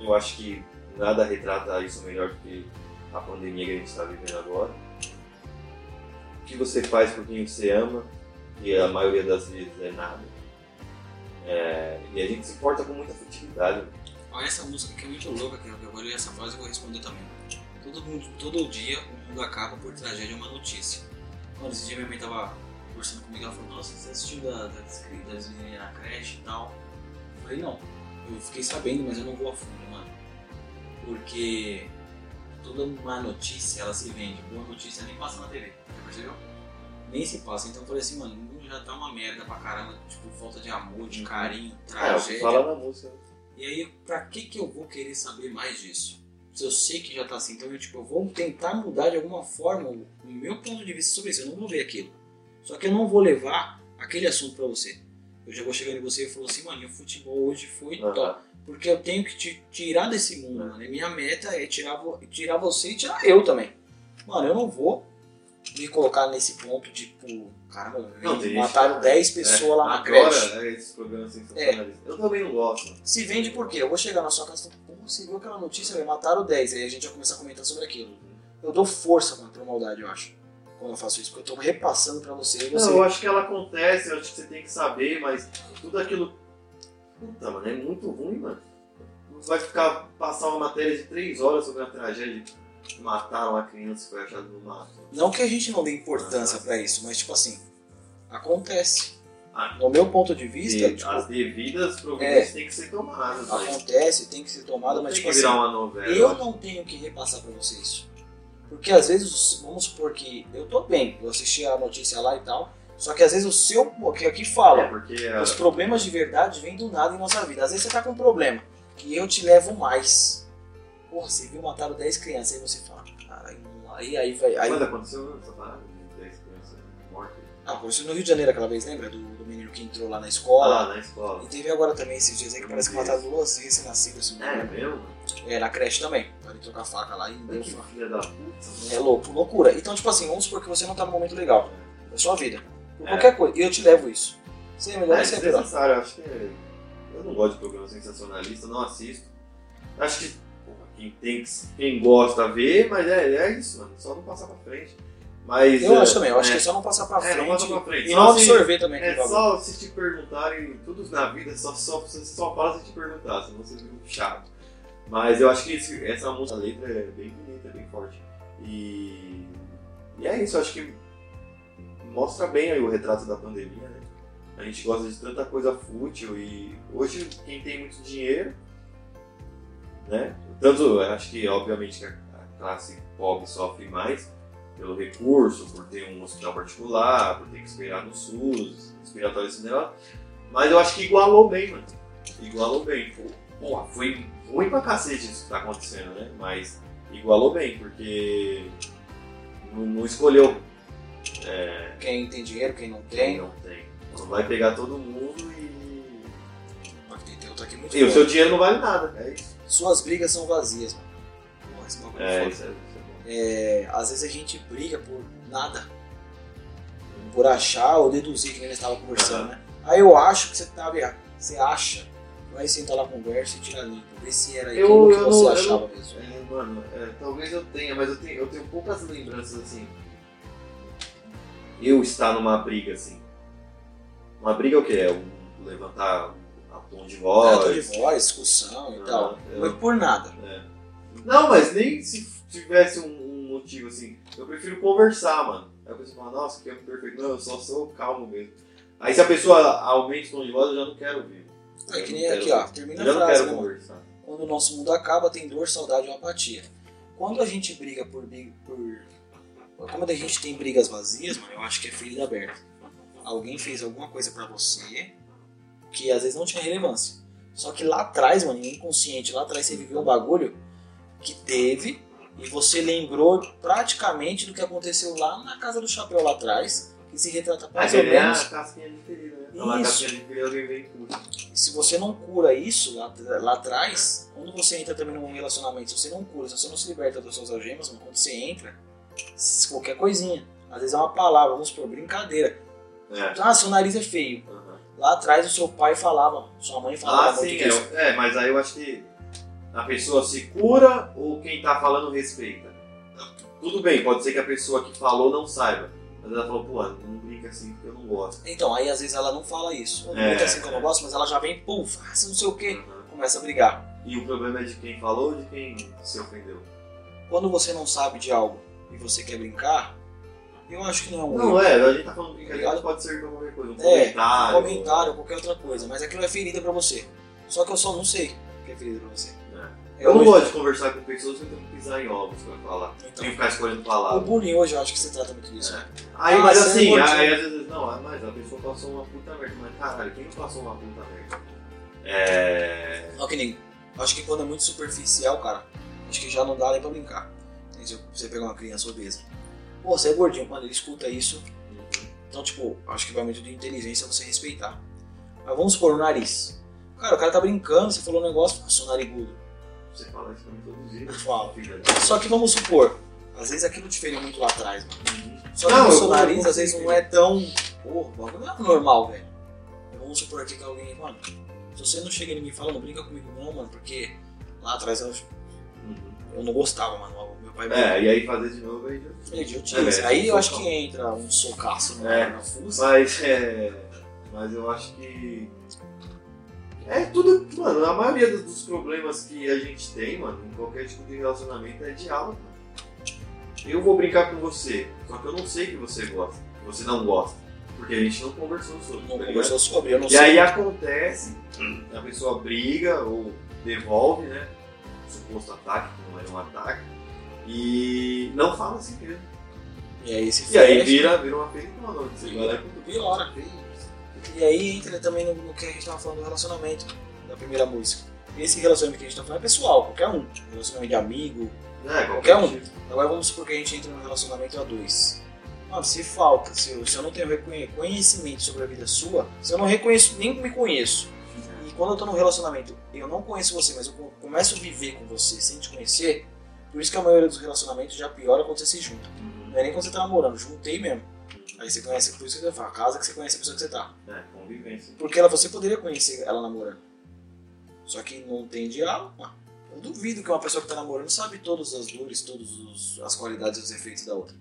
Eu acho que nada retrata isso melhor do que a pandemia que a gente está vivendo agora. O que você faz por quem você ama, e a maioria das vezes é nada. É, e a gente se importa com muita futilidade. Olha essa música que é muito louca, que eu vou ler essa frase e vou responder também. Todo, mundo, todo dia o mundo acaba por tragédia uma notícia. Quando esse dia minha mãe tava conversando comigo, ela falou, nossa, você assistiu da, da, das meninas na creche e tal? Eu falei, não. Eu fiquei sabendo, mas eu não vou a fundo, mano. Porque toda má notícia, ela se vende. Boa notícia nem passa na TV, já percebeu? Nem se passa. Então eu falei assim, mano, o mundo já tá uma merda pra caramba. Tipo, falta de amor, de carinho, É, tragédia. fala na música. E aí, pra que que eu vou querer saber mais disso? Se eu sei que já tá assim, então eu, tipo, eu vou tentar mudar de alguma forma o meu ponto de vista sobre isso. Eu não vou ver aquilo. Só que eu não vou levar aquele assunto pra você. Eu já vou chegando em você e falar assim, mano, o futebol hoje foi Aham. top. Porque eu tenho que te tirar desse mundo, mano. E minha meta é tirar, vo- tirar você e tirar eu também. Mano, eu não vou me colocar nesse ponto de, tipo, caramba, Não, mataram que- 10 pessoas lá na Agora, creche. é esses programas sensacionalistas. Eu também não gosto. Se vende por quê? Eu vou chegar na sua casa e falar, pô, você viu aquela notícia, velho, mataram 10. Aí a gente vai começar a comentar sobre aquilo. Eu dou força, mano, pra maldade, eu acho. Quando eu faço isso, porque eu tô repassando pra você você. Não, eu acho que ela acontece, eu acho que você tem que saber, mas tudo aquilo. Puta, mano, é muito ruim, mano. Não vai ficar passar uma matéria de três horas sobre a tragédia de matar uma criança que foi achada no mato. Não que a gente não dê importância pra isso, mas tipo assim, acontece. Ah. No meu ponto de vista, E tipo, as devidas providências têm que ser tomadas. mas acontece, tem que ser tomada, mas tem tipo que assim, virar uma novela. eu não tenho que repassar pra você isso. Porque às vezes, vamos supor que eu tô bem, eu assisti a notícia lá e tal, só que às vezes o seu, que aqui fala, É, porque a- Os problemas de verdade vêm do nada em nossa vida. Às vezes você tá com um problema e eu te levo mais. Porra, você viu mataram 10 crianças, aí você fala, caralho, aí, aí vai. Aí, Quando aconteceu essa parada de 10 crianças mortas? ah, aconteceu no Rio de Janeiro aquela vez, lembra? Do, do menino que entrou lá na escola. Ah, na escola. E teve agora também esses dias aí que parece que mataram duas recém-nascidas. me É engano. mesmo? É, na creche também. Para ele trocar a faca lá e deu filha da puta. É louco, loucura. Então, tipo assim, vamos supor que você não tá num momento legal da sua vida. Por É. qualquer coisa. E eu te levo isso. Você é melhor É lá. desnecessário, eu acho que. é- Eu não gosto de programa sensacionalista, não assisto. Acho que quem, tem, que- quem gosta vê, mas é, é isso, mano. Só não passar pra frente. Mas, Eu é, acho também, eu acho é, que é só não passar pra É, não frente. passa pra frente. E Só não se- absorver também É só se te perguntarem, tudo na vida só, só, você só fala se te perguntar, senão você um chato. Mas eu acho que esse- essa música, a letra é bem bonita, bem forte. E, e é isso, eu acho que mostra bem aí o retrato da pandemia, né? A gente gosta de tanta coisa fútil e hoje quem tem muito dinheiro, né? Tanto, eu acho que obviamente que a classe pobre sofre mais pelo recurso, por ter um hospital particular, por ter que esperar no SUS, respiratório esse negócio. Mas eu acho que igualou bem, mano. Igualou bem. Foi, porra, foi ruim pra cacete isso que tá acontecendo, né? Mas igualou bem, porque não, não escolheu é, Quem tem dinheiro, quem não quem tem. não tem. Não vai pegar todo mundo e. Outro aqui muito E o bom. seu dinheiro não vale nada. É isso. Suas brigas são vazias, mano. Porra, esse bagulho é É, foda. isso é, isso é bom. É, às vezes a gente briga por nada. Por achar ou deduzir que nem nós estávamos conversando, Aham. né? Aí eu acho que você tava errado. Você acha, vai sentar lá conversa e tirar limpo. Ver se era Eu- aquilo que eu você não- eu achava não- mesmo. É, mano, é, talvez eu tenha, mas eu tenho, eu tenho poucas lembranças assim. eu estar numa briga assim. Uma briga é o quê? É um levantar a tom de voz. É, tom de voz, discussão e Ah, tal. eu- Não é por nada. Não, mas nem se tivesse um, motivo assim. Eu prefiro conversar, mano. Aí a pessoa fala, nossa, que é perfeito. Não, eu só sou calmo mesmo. Aí se a pessoa aumenta o tom de voz, eu já não quero ouvir. É que nem aqui, ó. Termina a não frase, quero né, mano? Quando o nosso mundo acaba, tem dor, saudade ou apatia. Quando a gente briga por, por. Quando a gente tem brigas vazias, mano, eu acho que é ferida aberta. Alguém fez alguma coisa pra você que às vezes não tinha relevância. Só que lá atrás, mano, inconsciente, lá atrás você viveu um bagulho que teve e você lembrou praticamente do que aconteceu lá na casa do chapéu lá atrás, que se retrata mais ou nem a menos. casquinha de ferida, né? Então, a Isso. casquinha de ferida alguém vem puxa. se você não cura isso lá, lá atrás, quando você entra também num relacionamento, se você não cura, se você não se liberta das suas algemas, mano, quando você entra, qualquer coisinha, às vezes é uma palavra, vamos supor, brincadeira. É. Ah, seu nariz é feio. Aham. Lá atrás o seu pai falava, sua mãe falava Ah, sim, é, é, mas aí eu acho que a pessoa se cura ou quem tá falando respeita? Tudo bem, pode ser que a pessoa que falou não saiba. Mas ela falou, pô, não brinca assim porque eu não gosto. Então, aí às vezes ela não fala isso. Não É. brinca assim que eu não gosto, mas ela já vem, pum, faça não sei o que, Aham. começa a brigar. E o problema é de quem falou ou de quem se ofendeu? Quando você não sabe de algo e você quer brincar, eu acho que não é um erro. Não, é, a gente tá falando brincadeira, pode ser qualquer coisa. Um É, comentário. um comentário, qualquer outra coisa. Mas aquilo é ferida pra você. Só que eu só não sei o que é ferida pra você. Eu não hoje- gosto de conversar com pessoas que eu que pisar em ovos pra falar. Então. Tem que ficar escolhendo O palavras. bullying hoje eu acho que se trata muito disso. né? Aí, Ah, mas é assim, gordinho. aí às vezes, não, mas a pessoa passou uma puta merda. Mas caralho, quem não passou uma puta merda? É. Só que nem. Acho que quando é muito superficial, cara, acho que já não dá nem pra brincar. Se você pegar uma criança obesa. Pô, você é gordinho, quando ele escuta isso. Então, tipo, acho que vai muito de inteligência você respeitar. Mas vamos supor o nariz. Cara, o cara tá brincando, você falou um negócio, passou narigudo. Você fala isso todo dia. Eu falo. Só que vamos supor, às vezes aquilo te feriu muito lá atrás, mano. Só que Não, o eu seu nariz eu às vezes não é tão. Porra, não é normal, velho. Vamos supor aqui que alguém. Mano, se você não chega em mim e fala, não brinca comigo não, mano, porque lá atrás eu, Uhum. eu não gostava, mano. Pai É, e aí fazer de novo aí já. é idiotice. É, Aí eu acho que entra um socaço no, É. na fuça. Mas é. Mas eu acho que. É tudo. Mano, a maioria dos- problemas que a gente tem, mano, em qualquer tipo de relacionamento é diálogo. mano. Eu vou brincar com você, só que eu não sei que você gosta, que você não gosta. Porque a gente não conversou sobre. Não tá conversou sobre, eu não E sei. aí acontece, a pessoa briga ou devolve, né? Suposto ataque, que não era um ataque, e não fala assim mesmo. E aí se E aí vira, vira uma peritona, você vai lá e piora. E aí entra também no, no que a gente tava falando do relacionamento, da primeira música. Esse relacionamento que a gente tá falando é pessoal, qualquer um. Relacionamento de amigo. É, Qualquer um. tipo. Agora vamos supor que a gente entra num relacionamento a dois. Mano, se falta, se eu, se eu não tenho conhecimento sobre a vida sua, se eu não reconheço, nem me conheço, e quando eu tô num relacionamento, eu não conheço você, mas eu co- começo a viver com você sem te conhecer, por isso que a maioria dos relacionamentos já piora quando você se junta. Não é nem quando você tá namorando, juntei mesmo. Aí você conhece, por isso que eu falo, casa que você conhece a pessoa que você tá. É, convivência. Porque ela, você poderia conhecer ela namorando. Só que não tem diálogo. Eu duvido que uma pessoa que tá namorando sabe todas as dores, todas as qualidades e os efeitos da outra.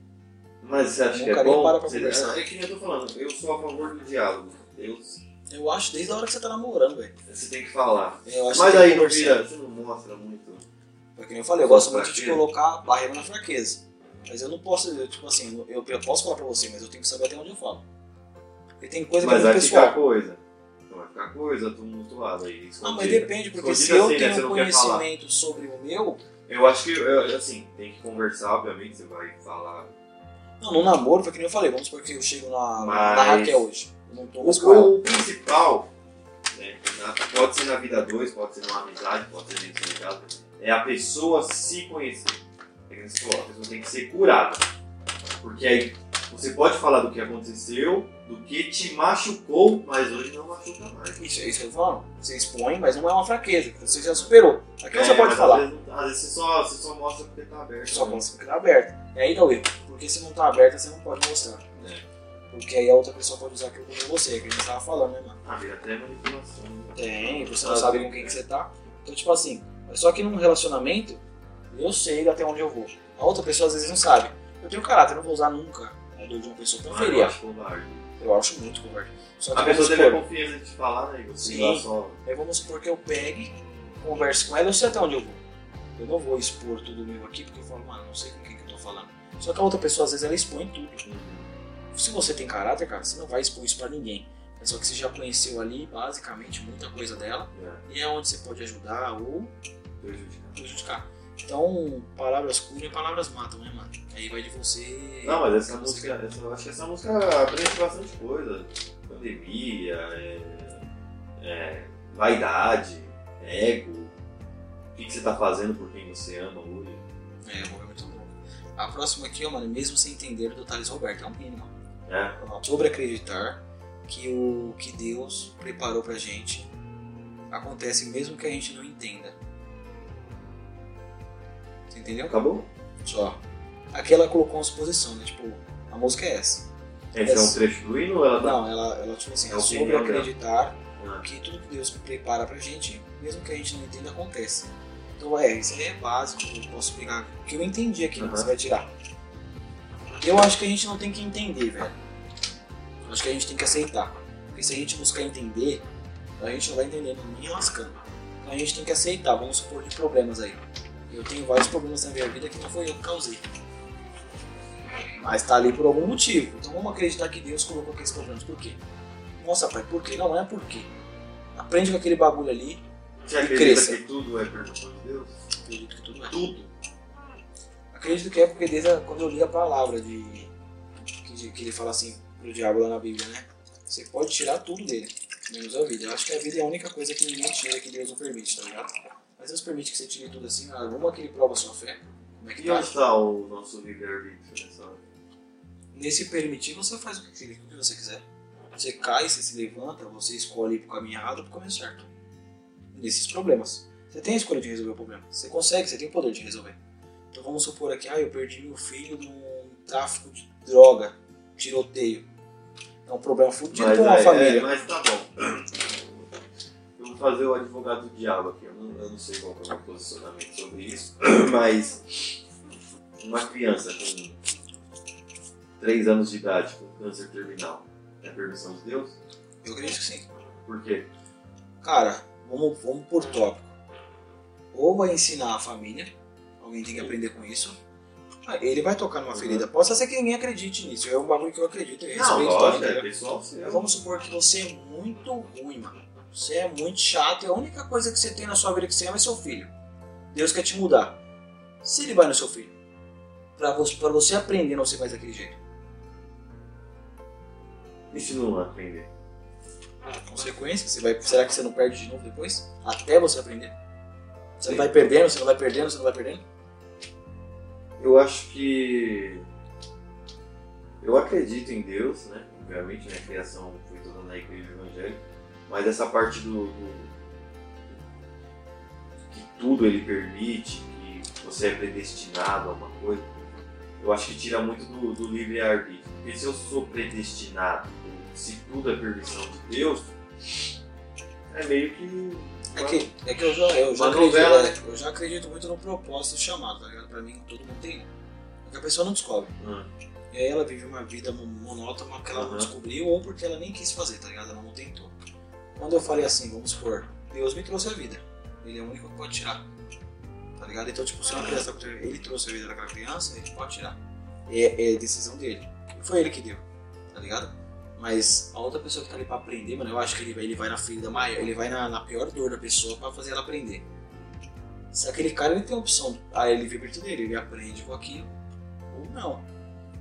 Mas você acha que Nunca é nem bom? para pra Você- conversar. É que nem eu tô falando, eu sou a favor do diálogo. Deus, Eu acho desde a hora que você tá namorando, velho. você tem que falar. Eu acho Mas que aí não vira, você não mostra muito. Foi que nem eu falei, eu gosto muito de colocar barreira na fraqueza. Mas eu não posso, eu, tipo assim, eu, eu posso falar pra você, mas eu tenho que saber até onde eu falo. Porque tem coisa que Mas é vai muito ficar pessoal. coisa. Não vai ficar coisa tumultuada aí. Ah, mas escondida. depende, porque se Escondida eu assim, né? tenho um conhecimento sobre o meu, Eu acho que, eu- assim, tem que conversar, obviamente, você vai falar. não, no namoro, foi que nem eu falei, vamos supor que eu chego na, na Mas- Raquel hoje. Eu não tô. O, o principal, né, na- pode ser na vida dois, pode ser numa amizade, pode ser dentro de casa, é a pessoa se conhecer. É que você falou, a pessoa tem que ser curada. Porque aí você pode falar do que aconteceu, do que te machucou, mas hoje não machuca mais. Isso, é isso que eu. Você expõe, mas não é uma fraqueza, que você já superou. Aqui você É, pode mas falar. Às vezes, não- às vezes você, só, você só mostra porque tá aberto. Só né? quando você tá aberto. E aí dá o erro. Porque se não tá aberta, você não pode mostrar. É. Porque aí a outra pessoa pode usar aquilo contra você, que a gente tava falando, né, mano? Ah, vira até manipulação. né? Tem, você não sabe com quem que você tá. Então, tipo assim, só que num relacionamento, eu sei até onde eu vou. A outra pessoa às vezes não sabe. Eu tenho caráter, eu não vou usar nunca a dor de uma pessoa Ah, eu ferir. acho covarde. Eu acho muito covarde. Só que A pessoa teve a confiança de te falar, né? Sim. só. aí vamos supor que eu pegue, converse com ela, eu sei até onde eu vou. Eu não vou expor tudo meu aqui, porque eu falo, mano, não sei com quem que eu tô falando. Só que a outra pessoa, às vezes, ela expõe tudo. Se você tem caráter, cara, você não vai expor isso pra ninguém. É só que você já conheceu ali, basicamente, muita coisa dela. É, E é onde você pode ajudar ou prejudicar. prejudicar. Então, palavras curam e palavras matam, né, mano? Aí vai de você. Não, mas essa música, essa, eu acho que essa música aprende bastante coisa. Pandemia, é, é, vaidade, ego, o que, que você tá fazendo por quem você ama hoje. É, é muito louco. A próxima aqui, ó, mano, mesmo sem entender, do Thales Roberto, é um mínimo. É, Sobre acreditar que o que Deus preparou pra gente acontece mesmo que a gente não entenda. Você entendeu? acabou? Só. Aqui ela colocou uma suposição, né? Tipo, a música é essa. Esse é um Essa- trecho do hino ou ela tá. Não, ela, ela tipo assim, É é sobre dela. acreditar Ah, que tudo que Deus prepara pra gente, mesmo que a gente não entenda, acontece. Então é, isso aí é básico, eu posso pegar o que eu entendi aqui, Aham. você vai tirar. Eu acho que a gente não tem que entender, velho. Eu acho que a gente tem que aceitar. Porque se a gente buscar entender, a gente não vai entendendo nem lascando. Então a gente tem que aceitar, vamos supor de problemas aí. Eu tenho vários problemas na minha vida que não foi eu que causei. Mas tá ali por algum motivo. Então vamos acreditar que Deus colocou aqueles problemas. Por quê? Nossa, pai, por quê? Não, é por quê. Aprende com aquele bagulho ali. Você E acredita cresça. que tudo é permissão de Deus? Acredito que tudo é. Tudo. Acredito que é porque desde a- quando eu li a palavra de que, que ele fala assim pro diabo lá na Bíblia, né? Você pode tirar tudo dele, menos a vida. Eu acho que a vida é a única coisa que ninguém tira que Deus não permite, tá ligado? Mas Deus permite que você tire tudo assim, ah, como que ele prova a sua fé? Como é que E tá? onde está o nosso livre-arbítrio nessa hora? Nesse permitir, você faz o que, o que você quiser. Você cai, você se levanta, você escolhe ir pro caminho errado ou pro caminho certo. Nesses problemas. Você tem a escolha de resolver o problema. Você consegue, você tem o poder de resolver. Então vamos supor aqui, ah, eu perdi meu filho num tráfico de droga, tiroteio. É um problema fudido com uma é, família. é, mas tá bom. Fazer o advogado do diabo aqui. Eu não, eu não sei qual é o meu posicionamento sobre isso. Mas uma criança com 3 anos de idade com câncer terminal é permissão de Deus? Eu acredito que sim. Por quê? Cara, vamos, vamos por tópico. Ou vai ensinar a família, alguém tem que aprender com isso. Ele vai tocar numa Uhum. ferida. Possa ser que ninguém acredite nisso. É um bagulho que eu acredito. Eu Não, lógico, é pessoal. Vamos supor que você é muito ruim, mano. Você é muito chato e a única coisa que você tem na sua vida que você ama é seu filho. Deus quer te mudar. Se ele vai no seu filho, pra você, pra você aprender, não ser mais daquele jeito. E se não aprender? Consequência, você vai, será que você não perde de novo depois? Até você aprender? Você não vai perdendo, você não vai perdendo, você não vai perdendo? Eu acho que. Eu acredito em Deus, né? Obviamente, minha criação foi toda na igreja evangélica, mas essa parte do, do- que tudo ele permite, que você é predestinado a uma coisa, eu acho que tira muito do, do livre-arbítrio. Porque se eu sou predestinado, se tudo é permissão de Deus, é meio que. É que, é que eu já, eu, já acredito, novela, é, eu já acredito muito no propósito do chamado, tá ligado? Pra mim, todo mundo tem. É que a pessoa não descobre. Hum, E aí ela vive uma vida mon- monótona que ela não Aham. descobriu ou porque ela nem quis fazer, tá ligado? Ela não tentou. Quando eu falei assim, vamos supor, Deus me trouxe a vida. Ele é o único que pode tirar. Tá ligado? Então, tipo, se uma criança ele trouxe a vida daquela criança, ele pode tirar. É, é decisão dele. Foi ele que deu, tá ligado? Mas a outra pessoa que tá ali pra aprender, mano, eu acho que ele vai, ele vai na ferida maior, ele vai na, na pior dor da pessoa pra fazer ela aprender. Se aquele cara ele tem a opção, ah, ele livre dele, ele aprende com aquilo, ou não.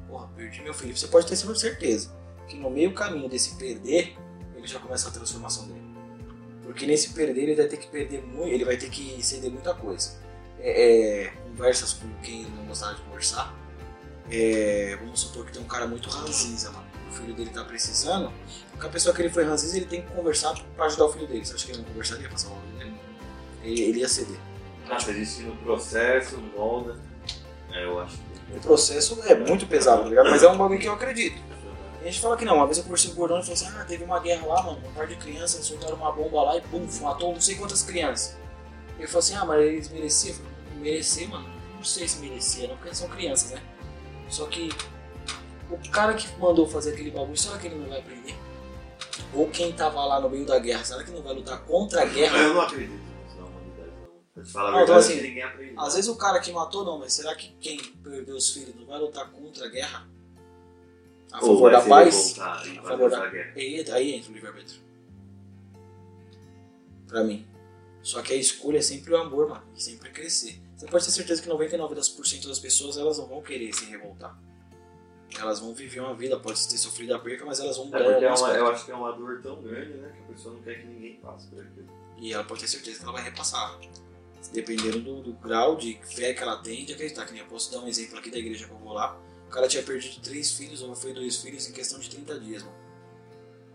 Porra, perdi meu filho. Você pode ter certeza que no meio caminho desse perder, já começa a transformação dele. Porque nesse perder ele vai ter que perder muito, ele vai ter que ceder muita coisa. É, é, conversas com quem não gostava de conversar. É, vamos supor que tem um cara muito ranzinza, mano. O filho dele tá precisando. Com a pessoa que ele foi ranzinza, ele tem que conversar pra ajudar o filho dele. Você acha que ele não conversaria pra salvar o filho dele? Ele, ele ia ceder. Ah, disse que no processo, molda. É, eu acho que. O processo é muito pesado, tá ligado? Mas é um bagulho que eu acredito. E a gente fala que não, uma vez eu conversei com o Gordão e falou assim, ah, teve uma guerra lá, mano, um par de crianças soltaram uma bomba lá e pum, matou não sei quantas crianças. Ele falou assim, ah, mas eles mereciam? Eu falei, Merecer, mano, não sei se merecia, não, porque são crianças, né? Só que o cara que mandou fazer aquele bagulho, será que ele não vai prender? Ou quem tava lá no meio da guerra, será que não vai lutar contra a guerra? Eu não acredito humanidade, não. Então, assim, ninguém aprende. Às vezes o cara que matou não, mas será que quem perdeu os filhos não vai lutar contra a guerra? A favor da paz? A favor da- guerra. E aí entra o livre-arbítrio. Pra mim. Só que a escolha é sempre o amor, mano. E sempre crescer. Você pode ter certeza que 99% das pessoas elas não vão querer se revoltar. Elas vão viver uma vida, pode ter sofrido a perca, mas elas vão É mudar é algumas uma, eu acho que é uma dor tão grande, né? Que a pessoa não quer que ninguém passe por aquilo. E ela pode ter certeza que ela vai repassar. Dependendo do, do grau de fé que ela tem de acreditar. Que nem eu posso dar um exemplo aqui da igreja que eu vou lá. O cara tinha perdido três filhos, ou foi dois filhos em questão de 30 dias, mano.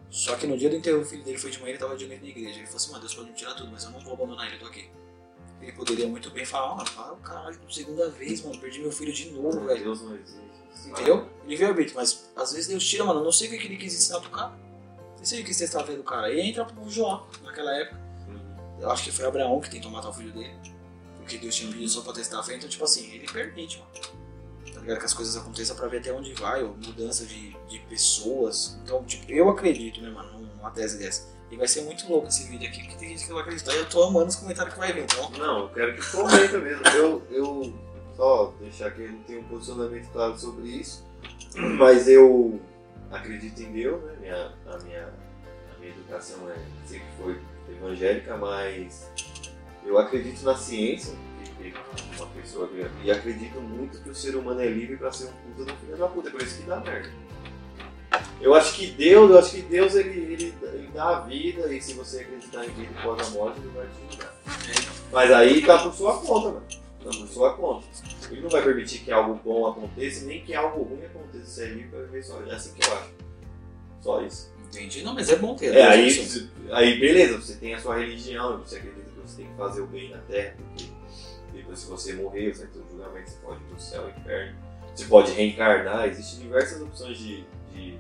Só que no dia do enterro, o filho dele foi de manhã e ele tava de noite na igreja. Ele falou assim, mano, Deus pode me tirar tudo, mas eu não vou abandonar ele, eu tô aqui. Ele poderia muito bem falar, mano, fala, caralho, segunda vez, mano, perdi meu filho de novo, velho. Deus não existe. Entendeu? Ele veio arbítrio, mas às vezes Deus tira, mano. Eu não sei o que ele quis ensinar pro cara. Não sei se ele quis testar a fé do cara. E entra pro Jó, naquela época. Uhum. Eu acho que foi Abraão que tentou matar o filho dele. Porque Deus tinha pedido só pra testar a fé. Então, tipo assim, ele permite, mano. Tá ligado? Que as coisas aconteçam pra ver até onde vai, ou mudança de, de pessoas. Então, tipo, eu acredito, né, mano, numa tese dessa. E vai ser muito louco esse vídeo aqui, porque tem gente que não vai acreditar. E eu tô amando os comentários que vai vir, então. Não, eu quero que comenta mesmo. Eu, eu só deixar que eu não tenho um posicionamento claro sobre isso, mas eu acredito em Deus, né? Minha, a, minha, a minha educação é, sempre foi evangélica, mas eu acredito na ciência, que, que uma pessoa que- e acredito muito que o ser humano é livre para ser um puta do filho da puta, por isso que dá merda. Eu acho que Deus, eu acho que Deus ele, ele, ele dá a vida e se você acreditar em vida após a morte, ele vai te dar. Mas aí tá por sua conta, mano. Tá por sua conta. Ele não vai permitir que algo bom aconteça, nem que algo ruim aconteça. Você é livre pra viver só. É assim que eu acho. Só isso. Entendi. Não, mas é bom ter. É, aí, opções. aí beleza, você tem a sua religião, você acredita que você tem que fazer o bem na terra, porque depois se você morrer, você vai ter um julgamento, você pode ir pro céu e inferno. Você pode reencarnar, existem diversas opções de, de,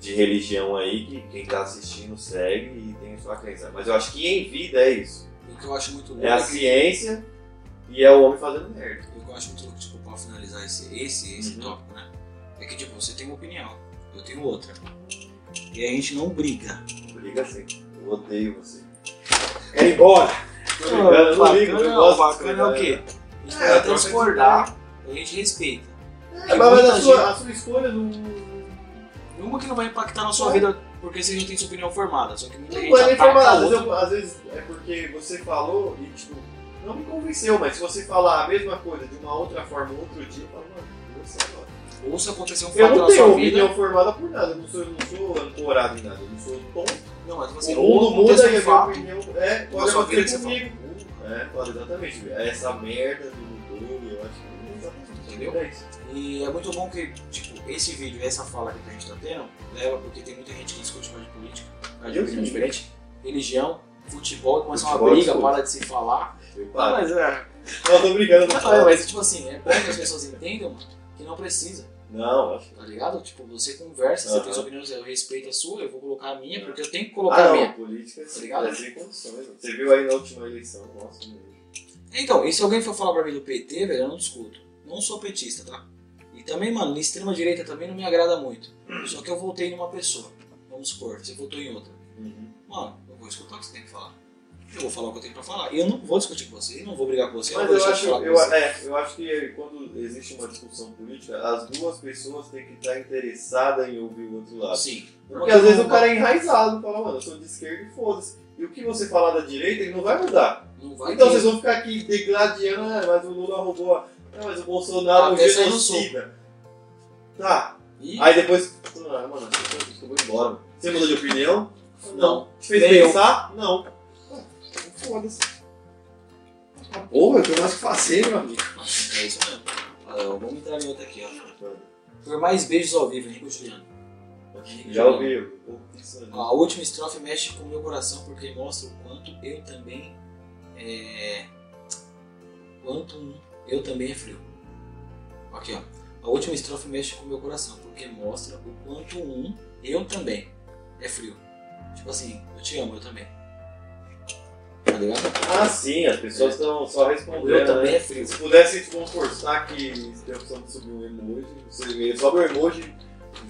de religião aí que quem tá assistindo segue e tem a sua crença. Mas eu acho que em vida é isso. O que eu acho muito louco É a é ciência e é o homem fazendo merda. O que eu acho muito louco, tipo, pra finalizar esse, esse, esse Uhum. tópico, né? É que, tipo, você tem uma opinião, eu tenho outra. E a gente não briga. Liga assim. Eu odeio você. Ir embora? Eu não ligo, eu bacana, gosto de bacana é o quê? A gente É, pode até troca de discordar, a gente respeita. É, mas a sua, gente- a sua escolha não, Uma que não vai impactar na sua É. vida porque você já tem sua opinião formada. Só que muita não gente é nem ataca formada. a Às vezes, outra. eu- às vezes é porque você falou e tipo, não me convenceu, mas se você falar a mesma coisa de uma outra forma outro dia, eu falo, mano, você agora. Ou se acontecer um Eu fato não na tenho sua opinião vida. formada por nada, eu não sou, eu não sou ancorado em nada, eu não sou tonto. Não, mas assim, o mundo muda e a minha fato. opinião é, pode sua vida que acontecer você comigo. É, pode exatamente. Essa merda do mundo, eu acho que é exatamente. Entendeu? É isso. E é muito bom que, tipo, esse vídeo, essa fala que a gente tá tendo, leva porque tem muita gente que discute mais de política, mais de opinião diferente, religião, futebol, começa uma Futebol, briga, para de se falar. Eu Ah, mas é. Não, tô brincando, não Não, mas tipo assim, é bom que as pessoas entendam que não precisa, Não, acho que tá ligado? Tipo, você conversa, você tem sua opinião, eu respeito a sua, eu vou colocar a minha, porque eu tenho que colocar ah, a minha. não, política Tá ligado? é sem condições. Você viu aí na última eleição, nossa, meu. Então, e se alguém for falar pra mim do PT, velho, eu não discuto. Não sou petista, tá? E também, mano, na extrema direita também não me agrada muito. Só que eu votei numa pessoa. Vamos supor, você votou em outra. Uhum. Mano, eu vou escutar o que você tem que falar. Eu vou falar o que eu tenho pra falar. E eu não vou discutir com você, eu não vou brigar com você, eu não Mas eu deixar acho, eu, é, eu acho que quando existe uma discussão política, as duas pessoas têm que estar interessadas em ouvir o outro lado. Sim. Porque às vezes o cara é enraizado, fala, mano, eu sou de esquerda e foda-se. E o que você falar da direita, ele não vai mudar. Não vai Então ter. vocês vão ficar aqui degladiando, ah, mas o Lula roubou a. Não, mas o Bolsonaro é um no genocida. Tá. E... Aí depois. Ah, mano, eu vou embora. Você mudou de opinião? Não. Te fez Nem eu. pensar? Não. Foda-se. Porra, eu tenho mais que fazer, meu amigo. É isso mesmo. Ah, vamos entrar em outra aqui, ó. Por mais beijos ao vivo, Henrique Juliano. Já ouviu? A última estrofe mexe com o meu coração porque mostra o quanto eu também é. Quanto um eu também é frio. Aqui ó. A última estrofe mexe com o meu coração porque mostra o quanto um eu também é frio. Tipo assim, eu te amo, eu também. Ligado? Ah, sim, as pessoas estão só O respondendo. meu também né? é frio. Se pudesse te forçar que tem a opção de subir um emoji, você sobe o emoji,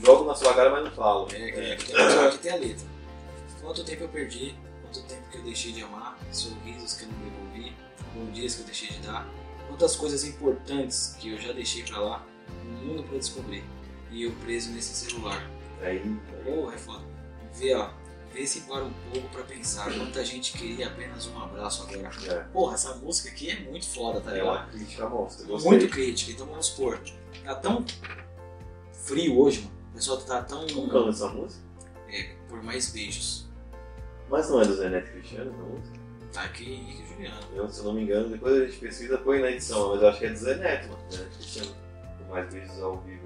joga na sua cara, mas não fala. É, que aqui, tem, aqui tem a letra. Quanto tempo eu perdi, quanto tempo que eu deixei de amar, sorrisos que eu não devolvi, bons dias que eu deixei de dar, quantas coisas importantes que eu já deixei pra lá, um mundo pra descobrir, e eu preso nesse celular. Aí, Porra, é foda. Vê, ó, vê se para um pouco pra pensar, quanta gente queria apenas um abraço agora. É. Porra, essa música aqui é muito foda, tá é ligado? uma crítica monstra. Muito crítica, então vamos supor, tá tão frio hoje, mano, o pessoal tá tão... Como é dessa música? É, por mais beijos. Mas não é do Zé Neto Cristiano essa música? Tá aqui Henrique e Juliano. Eu, se eu não me engano, depois a gente pesquisa, põe na edição, mas eu acho que é do Zé Neto, mano. Cristiano. Por mais vezes ao vivo.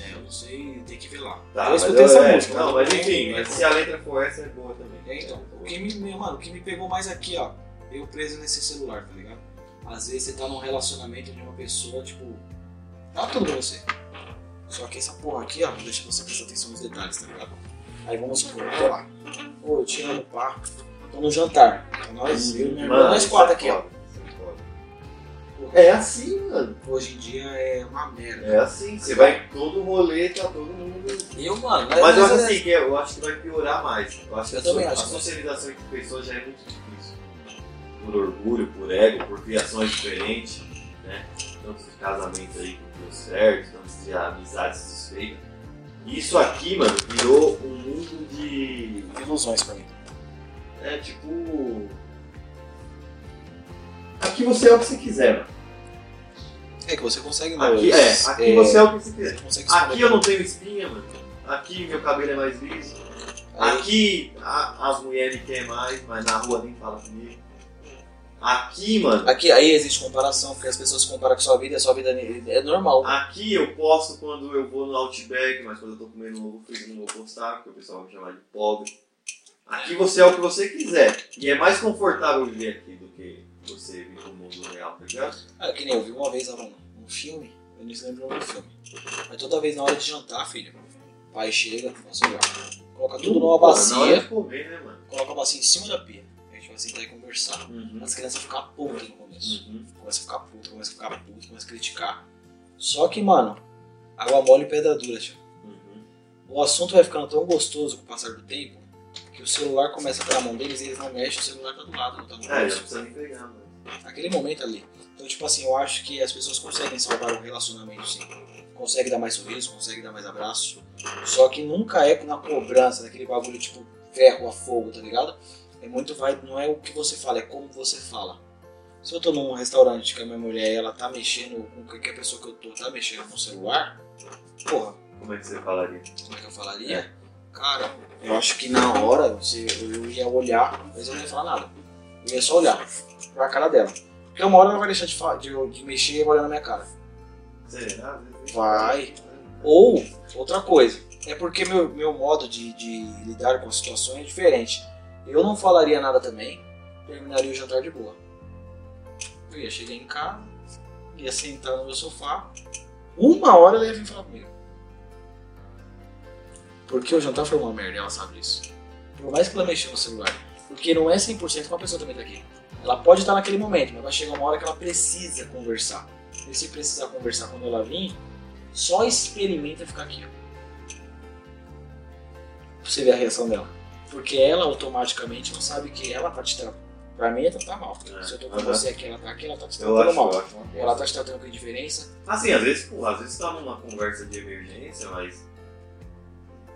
É, eu não sei, tem que ver lá. Tá, eu escutei eu- essa é, música. Não, mas enfim, mas se a letra for essa, é boa também. É, então, o que me, mano, o que me pegou mais aqui, ó, eu preso nesse celular, tá ligado? Às vezes você tá num relacionamento de uma pessoa, tipo, tá tudo pra você. Só que essa porra aqui, ó, não deixa você prestar atenção nos detalhes, tá ligado? Aí vamos supor, tô lá. Pô, eu te amo, pá. Tô no jantar. Tá Nós, eu e minha irmã, nós quatro é aqui, ó. É. É assim, mano. Hoje em dia é uma merda. É assim. Você vai em todo rolê, tá todo mundo. Eu, mano, Mas eu acho é- assim, que eu acho que vai piorar mais. Eu acho que Eu a também so- acho a socialização entre pessoas já é muito difícil. Por orgulho, por ego, por criações diferentes, né? Tantos de casamentos aí que deu certo, tantos de amizades desfeitas. Isso aqui, mano, virou um mundo de. Ilusões pra mim. É tipo. Aqui você é o que você quiser, mano. É que você consegue Aqui, é, aqui você é o que você quiser. Você Aqui eu não tenho espinha, mano. Aqui meu cabelo é mais liso. Aí- Aqui a- as mulheres me querem mais, mas na rua nem fala comigo. Aqui, mano, Aqui, aí existe comparação, porque as pessoas comparam com sua vida e a sua vida é normal. aqui eu posto quando eu vou no Outback, mas quando eu tô comendo um ovo frito não vou postar, porque o pessoal vai me chamar de pobre. Aqui você é o que você quiser. E é mais confortável viver aqui do você viver no mundo real, tá ligado? Ah, que nem eu vi uma vez lá um, um filme, eu não se lembro o do filme. Mas toda vez na hora de jantar, filho, o pai chega, fala assim, coloca tudo numa bacia, comer, né, mano? coloca a bacia em cima da pia. A gente vai sentar e conversar. Uhum. As crianças ficam putas no começo. Uhum. Começa a ficar puto, começa a ficar puto, começa a criticar. Só que, mano, água mole e pedra dura, tio. Uhum. O assunto vai ficando tão gostoso com o passar do tempo que o celular começa a estar na mão deles e eles não mexem, o celular tá do lado, não tá no É, bolso. nem pegar, mano. Naquele momento ali. Então, tipo assim, eu acho que as pessoas conseguem salvar o relacionamento, sim. Consegue dar mais sorriso, consegue dar mais abraço. Só que nunca é na cobrança, naquele bagulho tipo ferro a fogo, tá ligado? É muito vai, não é o que você fala, é como você fala. Se eu tô num restaurante com a minha mulher e ela tá mexendo com qualquer pessoa que eu tô, tá mexendo no celular, porra, Como é que você falaria? como é que eu falaria? Cara, eu acho que na hora eu ia olhar, mas eu não ia falar nada. Eu ia só olhar pra cara dela. Porque uma hora ela vai deixar de, fa- de, de mexer e vai olhar na minha cara. Será? Vai. Ou, outra coisa, é porque meu, meu modo de, de lidar com a situação é diferente. Eu não falaria nada também, terminaria o jantar de boa. Eu ia chegar em casa, ia sentar no meu sofá, uma hora ela ia vir falar comigo. Porque o jantar foi uma merda, ela sabe disso. Por mais que ela mexeu no celular. Porque não é 100% com a pessoa também tá aqui. Ela pode estar naquele momento, mas vai chegar uma hora que ela precisa conversar. E se precisar conversar quando ela vir, só experimenta ficar aqui, ó. Pra você ver a reação dela. Porque ela automaticamente não sabe que ela tá te tratando. Pra mim é tratar mal. É, Se eu tô com aham. você aqui, ela tá aqui, ela tá te tratando acho, mal. uma Ela tá te tratando com indiferença. Assim, às vezes, pô, às vezes tá numa conversa de emergência, mas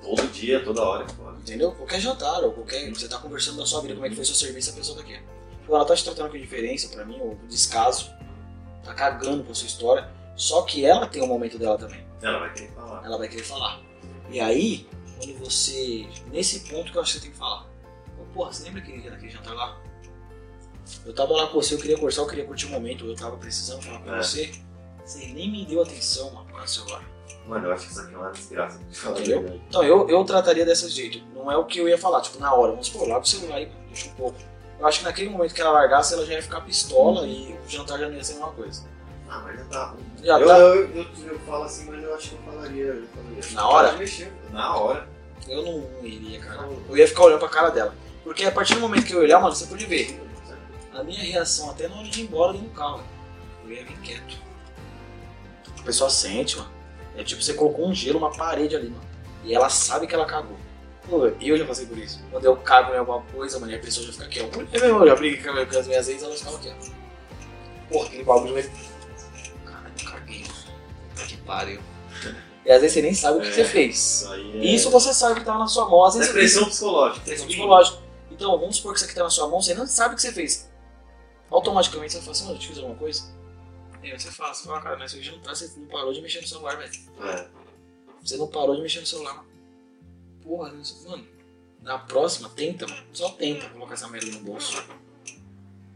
todo dia, toda hora foda. Entendeu? Qualquer jantar, ou qualquer. Você tá conversando da sua vida, como é que foi seu serviço, a pessoa tá aqui. Tipo, ela tá te tratando com indiferença, pra mim, ou descaso. Tá cagando com a sua história. Só que ela tem o momento dela também. Ela vai querer falar. ela vai querer falar. E aí, quando você. Nesse ponto que eu acho que você tem que falar. Porra, você lembra aquele daquele jantar lá? Eu tava lá com você, eu queria conversar, eu queria curtir o momento, eu tava precisando falar com É. você. Você nem me deu atenção, mano, para o celular. Mano, eu acho que isso aqui é uma desgraça. Entendeu? Então eu, eu trataria desse jeito. Não é o que eu ia falar, tipo, na hora, vamos supor, larga o celular aí, deixa um pouco. Eu acho que naquele momento que ela largasse, ela já ia ficar pistola e o jantar já não ia ser a mesma coisa. Ah, mas já tá ruim. Já eu, tá. Eu, eu, eu, eu falo assim, mas eu acho que eu falaria. Eu falaria. Na hora? Mexer, Na hora. Eu não, não iria, cara. Eu ia ficar olhando pra cara dela. Porque a partir do momento que eu olhar, mano, você pode ver. a minha reação até na hora de ir embora dentro do carro, eu ia vir quieto. A pessoa sente, mano. É tipo, você colocou um gelo, uma parede ali, mano. E ela sabe que ela cagou. Pô, eu já passei por isso. Quando eu cago em alguma coisa, mano, e a pessoa já fica aqui, ó. Eu mesmo, eu já briguei com as minhas ex, elas ficam aqui, ó. Porra, aquele bagulho vai. Caralho, eu caguei. Que pariu. E às vezes você nem sabe o que É. você fez. Isso aí é. Isso você sabe que tá na sua mão. Às é vezes você pressão psicológica. pressão psicológica. Então, vamos supor que isso aqui tá na sua mão, você não sabe o que você fez. Automaticamente você fala assim, mano, eu te fiz alguma coisa? E aí você fala, você fala, cara, mas você não, tá, você não parou de mexer no celular, velho. É. Você não parou de mexer no celular, mano. Porra, mano. Na próxima, tenta, mano. Só tenta colocar essa merda no bolso.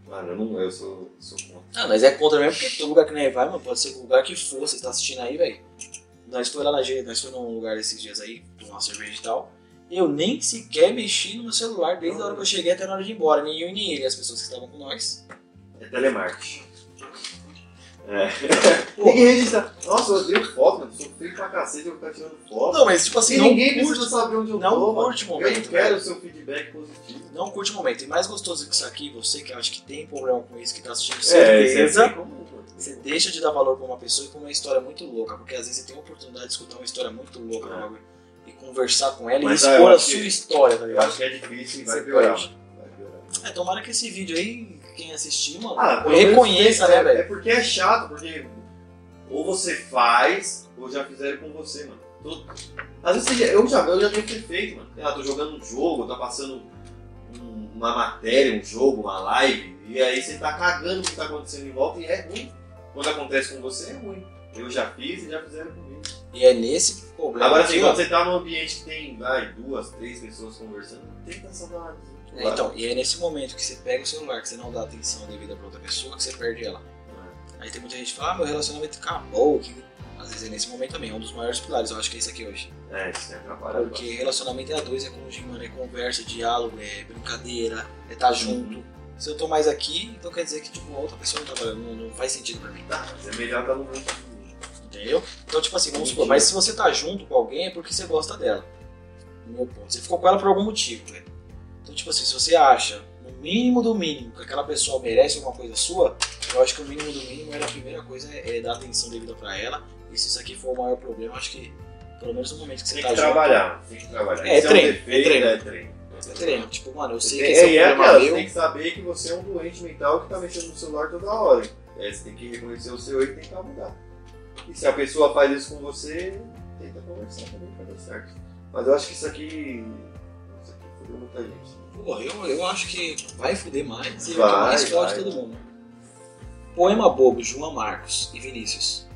Mano, eu não. Eu sou, sou contra. Ah, nós é contra mesmo, porque todo lugar que nós vai, mano, pode ser o lugar que for, você tá assistindo aí, velho. Nós foi lá na G, nós foi num lugar esses dias aí, tomar uma cerveja e tal. Eu nem sequer mexi no meu celular desde a hora que eu cheguei até na hora de ir embora. Nem eu nem ele, as pessoas que estavam com nós. É telemarketing. É. Tem que registrar. Nossa, eu odeio foto, mano. Sou feio pra cacete, eu vou ficar tirando foto. não, mas tipo assim, e não ninguém curte, precisa saber onde eu não tô. mano. curte o Eu momento, não quero o seu feedback positivo. não curte o momento. E mais gostoso que isso aqui, você que acha que tem problema com isso, que tá assistindo É, certeza, é comum, mano. Você deixa de dar valor pra uma pessoa e pra uma história muito louca, porque às vezes você tem a oportunidade de escutar uma história muito louca É. bagulho, e conversar com ela Mas, e ah, expor eu a sua que- história, tá Eu ligado? acho que é difícil e vai piorar. Vai piorar. É, tomara que esse vídeo aí, quem assistir, mano, Ah, reconheça, né, é- velho? É porque é chato, porque ou você faz, ou já fizeram com você, mano. Tô- Às vezes já- eu já, eu já devo ter feito, mano. Lá, tô jogando um jogo, tá passando um- uma matéria, um jogo, uma live, e aí você tá cagando o que tá acontecendo em volta e é ruim. Quando acontece com você é ruim. Eu já fiz e já fizeram comigo. E é nesse problema Agora assim, quando você tá num ambiente que tem vai, duas, três pessoas conversando, tenta essa dar É, Então, e é nesse momento que você pega o celular, que você não dá atenção devida pra outra pessoa, que você perde ela. Aí tem muita gente que fala, ah, meu relacionamento acabou, que... Às vezes é nesse momento também, é um dos maiores pilares, eu acho que é isso aqui hoje. É, isso é atrapalha. Porque relacionamento é a dois, é cônjuge, mano, é conversa, diálogo, é brincadeira, é estar junto. Se eu tô mais aqui, então quer dizer que tipo, a outra pessoa não tá valendo, não, faz sentido pra mim. Tá, mas é melhor estar no mundo. Entendeu? Então, tipo assim, vamos supor, mas se você tá junto com alguém é porque você gosta dela. No meu ponto. Você ficou com ela por algum motivo, velho. Então, tipo assim, se você acha, no mínimo do mínimo, que aquela pessoa merece alguma coisa sua, eu acho que o mínimo do mínimo era a primeira coisa é, é dar atenção devida pra ela. E se isso aqui for o maior problema, acho que pelo menos no momento que você Tem tá que junto. trabalhar, tem que trabalhar. É, Isso treino, um defeito, é treino. É treino. É treino. Tipo, mano, eu sei tem, que esse é, é, e é um problema aquela, você meu. tem que saber que você é um doente mental que tá mexendo no celular toda hora. É, você tem que reconhecer o seu e tentar mudar. E se a pessoa faz isso com você, tenta conversar também pra dar certo. Mas eu acho que isso aqui. Isso aqui fudeu muita gente. Porra, eu, eu acho que vai fuder mais e Vai, mais fode todo mundo. Poema bobo, João Marcos e Vinícius.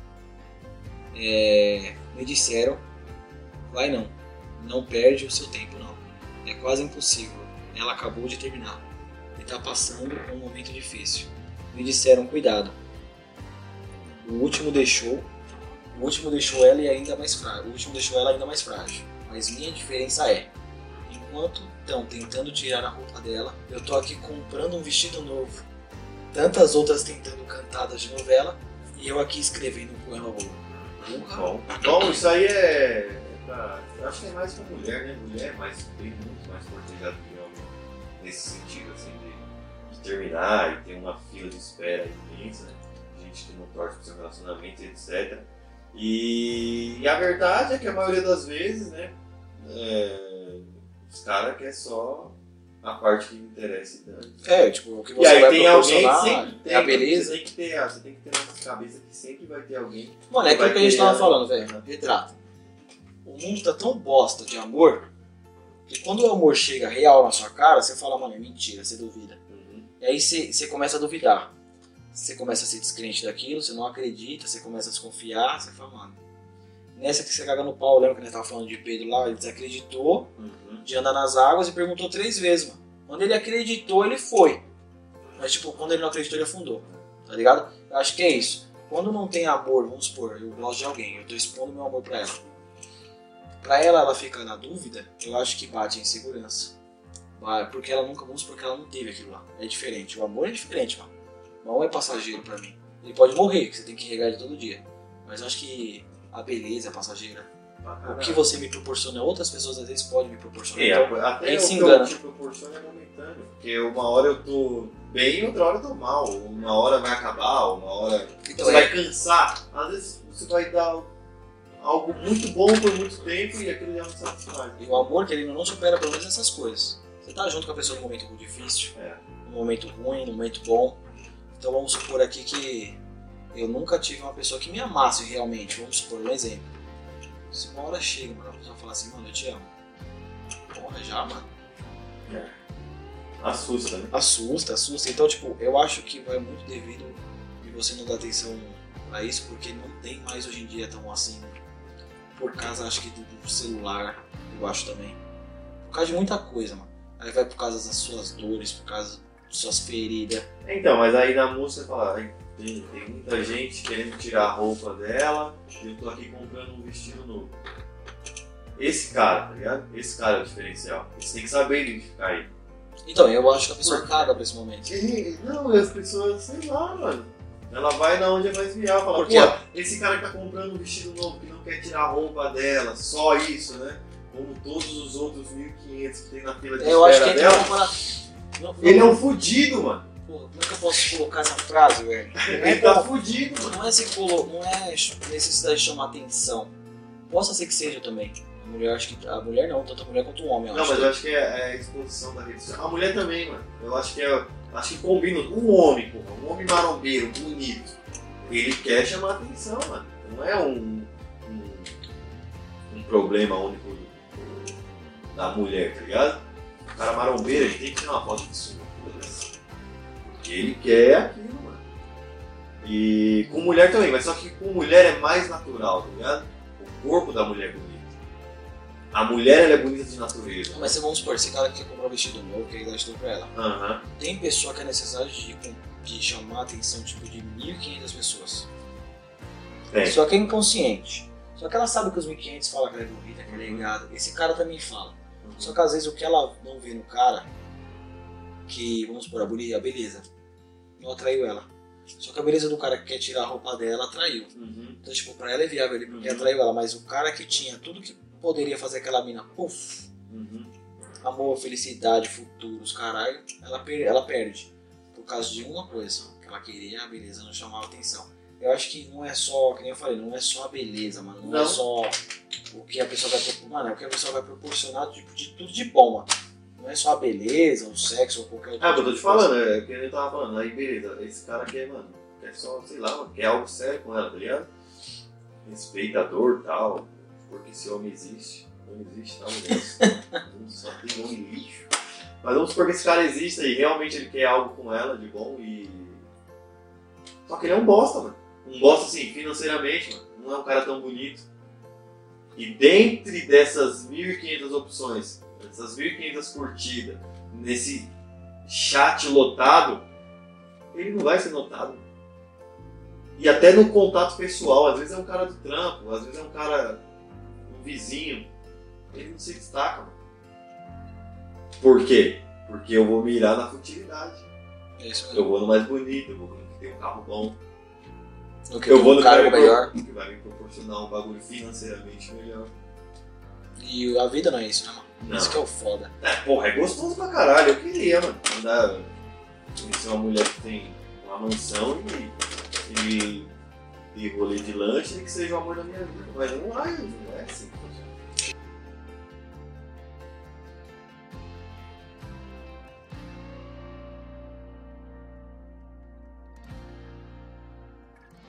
É, me disseram, vai não, não perde o seu tempo não. É quase impossível. Ela acabou de terminar e tá passando um momento difícil. Me disseram, cuidado. O último deixou, o último deixou ela ainda mais frágil. O último deixou ela ainda mais frágil. Mas minha diferença é, enquanto estão tentando tirar a roupa dela, eu tô aqui comprando um vestido novo. Tantas outras tentando cantadas de novela e eu aqui escrevendo um poema. Porra. Bom, bom isso aí é. é pra, acho que é mais pra mulher, né? Mulher é mais, bem muito mais cortejada que homem nesse sentido, assim, de, de terminar e ter uma fila de espera imensa, né? Gente que não torce pro seu relacionamento, etc. E, e a verdade é que a maioria das vezes, né? é, os caras querem só a parte que interessa e dane. É, tipo, o que E você aí vai tem alguém que sempre tem, é a beleza. Você tem que ter, você tem que ter na cabeça que sempre vai ter alguém Mano, é aquilo que a gente tava falando, velho. Retrato. O mundo tá tão bosta de amor que quando o amor chega real na sua cara, você fala, mano, é mentira, você duvida. E aí você, você começa a duvidar. Você começa a ser descrente daquilo, você não acredita, você começa a desconfiar, você fala, mano. Nessa que você caga no pau, lembra que a gente tava falando de Pedro lá? Ele desacreditou Uhum. de andar nas águas e perguntou três vezes, mano. Quando ele acreditou, ele foi. Mas, tipo, quando ele não acreditou, ele afundou. Tá ligado? Eu acho que é isso. Quando não tem amor, vamos supor, eu gosto de alguém, eu tô expondo meu amor pra ela. Pra ela, ela fica na dúvida, eu acho que bate a insegurança. Vai, Porque ela nunca, vamos supor que ela não teve aquilo lá. É diferente. O amor é diferente, mano. O amor é passageiro pra mim. Ele pode morrer, que você tem que regar ele todo dia. Mas eu acho que a beleza passageira. pra O que você me proporciona, outras pessoas às vezes podem me proporcionar. É, Então, até o se que engana. eu te proporciono é momentâneo. Porque uma hora eu tô bem outra hora eu tô mal. Uma hora vai acabar, uma hora então você é, vai cansar. Às vezes você vai dar algo muito bom por muito tempo e aquilo já não satisfaz. E o amor, querendo não, supera pelo menos essas coisas. Você tá junto com a pessoa num momento difícil, É. num momento ruim, num momento bom. Então vamos supor aqui que eu nunca tive uma pessoa que me amasse realmente. Vamos supor um exemplo. Se uma hora chega, mano, a pessoa fala assim, mano, eu te amo. Porra, já, mano. Assusta, né? Assusta, assusta. Então, tipo, eu acho que vai muito devido de você não dar atenção pra isso, porque não tem mais hoje em dia tão assim. Por causa, acho que do, do celular, eu acho também. Por causa de muita coisa, mano. Aí vai por causa das suas dores, por causa das suas feridas. Então, mas aí na música fala, "Ai, tem, tem muita gente querendo tirar a roupa dela e eu tô aqui comprando um vestido novo. Esse cara, tá ligado? Esse cara é o diferencial. Você tem que saber identificar ele. Então, eu acho que a pessoa caga pra esse momento. E, não, as pessoas, sei lá, mano. Ela vai na onde é mais viável. Fala, Porque pô, esse cara que tá comprando um vestido novo, que não quer tirar a roupa dela, só isso, né? Como todos os outros 1.500 que tem na fila de Eu acho que espera entra dela. Não, não, Ele é um fudido, mano. Porra, como é que eu posso colocar essa frase, velho? Não é Ele tá como- fudido, mano. Não é, se colo... não é necessidade de chamar atenção. Possa ser que seja também. A mulher, acho que. A mulher não, tanto a mulher quanto o homem. Eu Não, acho mas eu acho que é, é a exposição da rede social. A mulher também, mano. Eu acho que é. Acho que combina. Um homem, porra, um homem marombeiro, bonito. Ele quer chamar atenção, mano. Não é um. um, um problema único da mulher, tá ligado? O cara marombeiro, ele tem que tirar uma foto. Porque ele quer aquilo, mano. E com mulher também, mas só que com mulher é mais natural, tá ligado? O corpo da mulher é bonito. A mulher ela é bonita de natureza. Mas vamos supor, esse cara que quer comprar um vestido novo, quer dar vestido pra ela. Aham. Tem pessoa que é necessidade de, de chamar a atenção, tipo, de 1.500 pessoas. Tem. Só que é inconsciente. Só que ela sabe que os 1.500 falam que ela é bonita, que ela é ligada. Esse cara também fala. Só que às vezes o que ela não vê no cara, que, vamos supor, a beleza, não atraiu ela. Só que a beleza do cara que quer tirar a roupa dela atraiu. Uhum. Então, tipo, pra ela é viável ele porque Uhum. atraiu ela, mas o cara que tinha tudo que poderia fazer aquela mina, puf, Uhum. amor, felicidade, futuros, caralho, ela, per ela perde. Por causa de uma coisa, que ela queria, a beleza não chamava atenção. Eu acho que não é só, que nem eu falei, não é só a beleza, mano. Não, é Não. só o que a pessoa vai proporcionar, mano, é o que a pessoa vai proporcionar tipo, de tudo de bom, mano. Não é só a beleza, o sexo ou qualquer outra Ah, mas eu tô te coisa. falando, é o que eu tava falando. Aí, beleza, esse cara quer, mano, quer só, sei lá, mano, quer algo sério com ela, tá ligado? Respeitador e tal, porque esse homem existe. Não existe, tá, mulher? Só tem homem lixo. Mas vamos supor que esse cara exista e realmente ele quer algo com ela de bom e. Só que ele é um bosta, mano. Um bosta assim, financeiramente, mano. Não é um cara tão bonito. E dentre dessas 1.500 opções, dessas 1.500 curtidas, nesse chat lotado, ele não vai ser notado. E até no contato pessoal, às vezes é um cara do trampo, às vezes é um cara, um vizinho, ele não se destaca. Mano. Por quê? Porque eu vou mirar na futilidade. É isso Eu vou no mais bonito, eu vou no que tem um carro bom. Eu vou no cargo cara melhor. que vai me proporcionar um bagulho financeiramente melhor. E a vida não é isso, né, mano? Não. Isso que é o foda. É, porra, é gostoso pra caralho. Eu queria, mano. Andar, conhecer uma mulher que tem uma mansão e, e, e rolê de lanche e que seja o amor da minha vida. Mas não vai, não é assim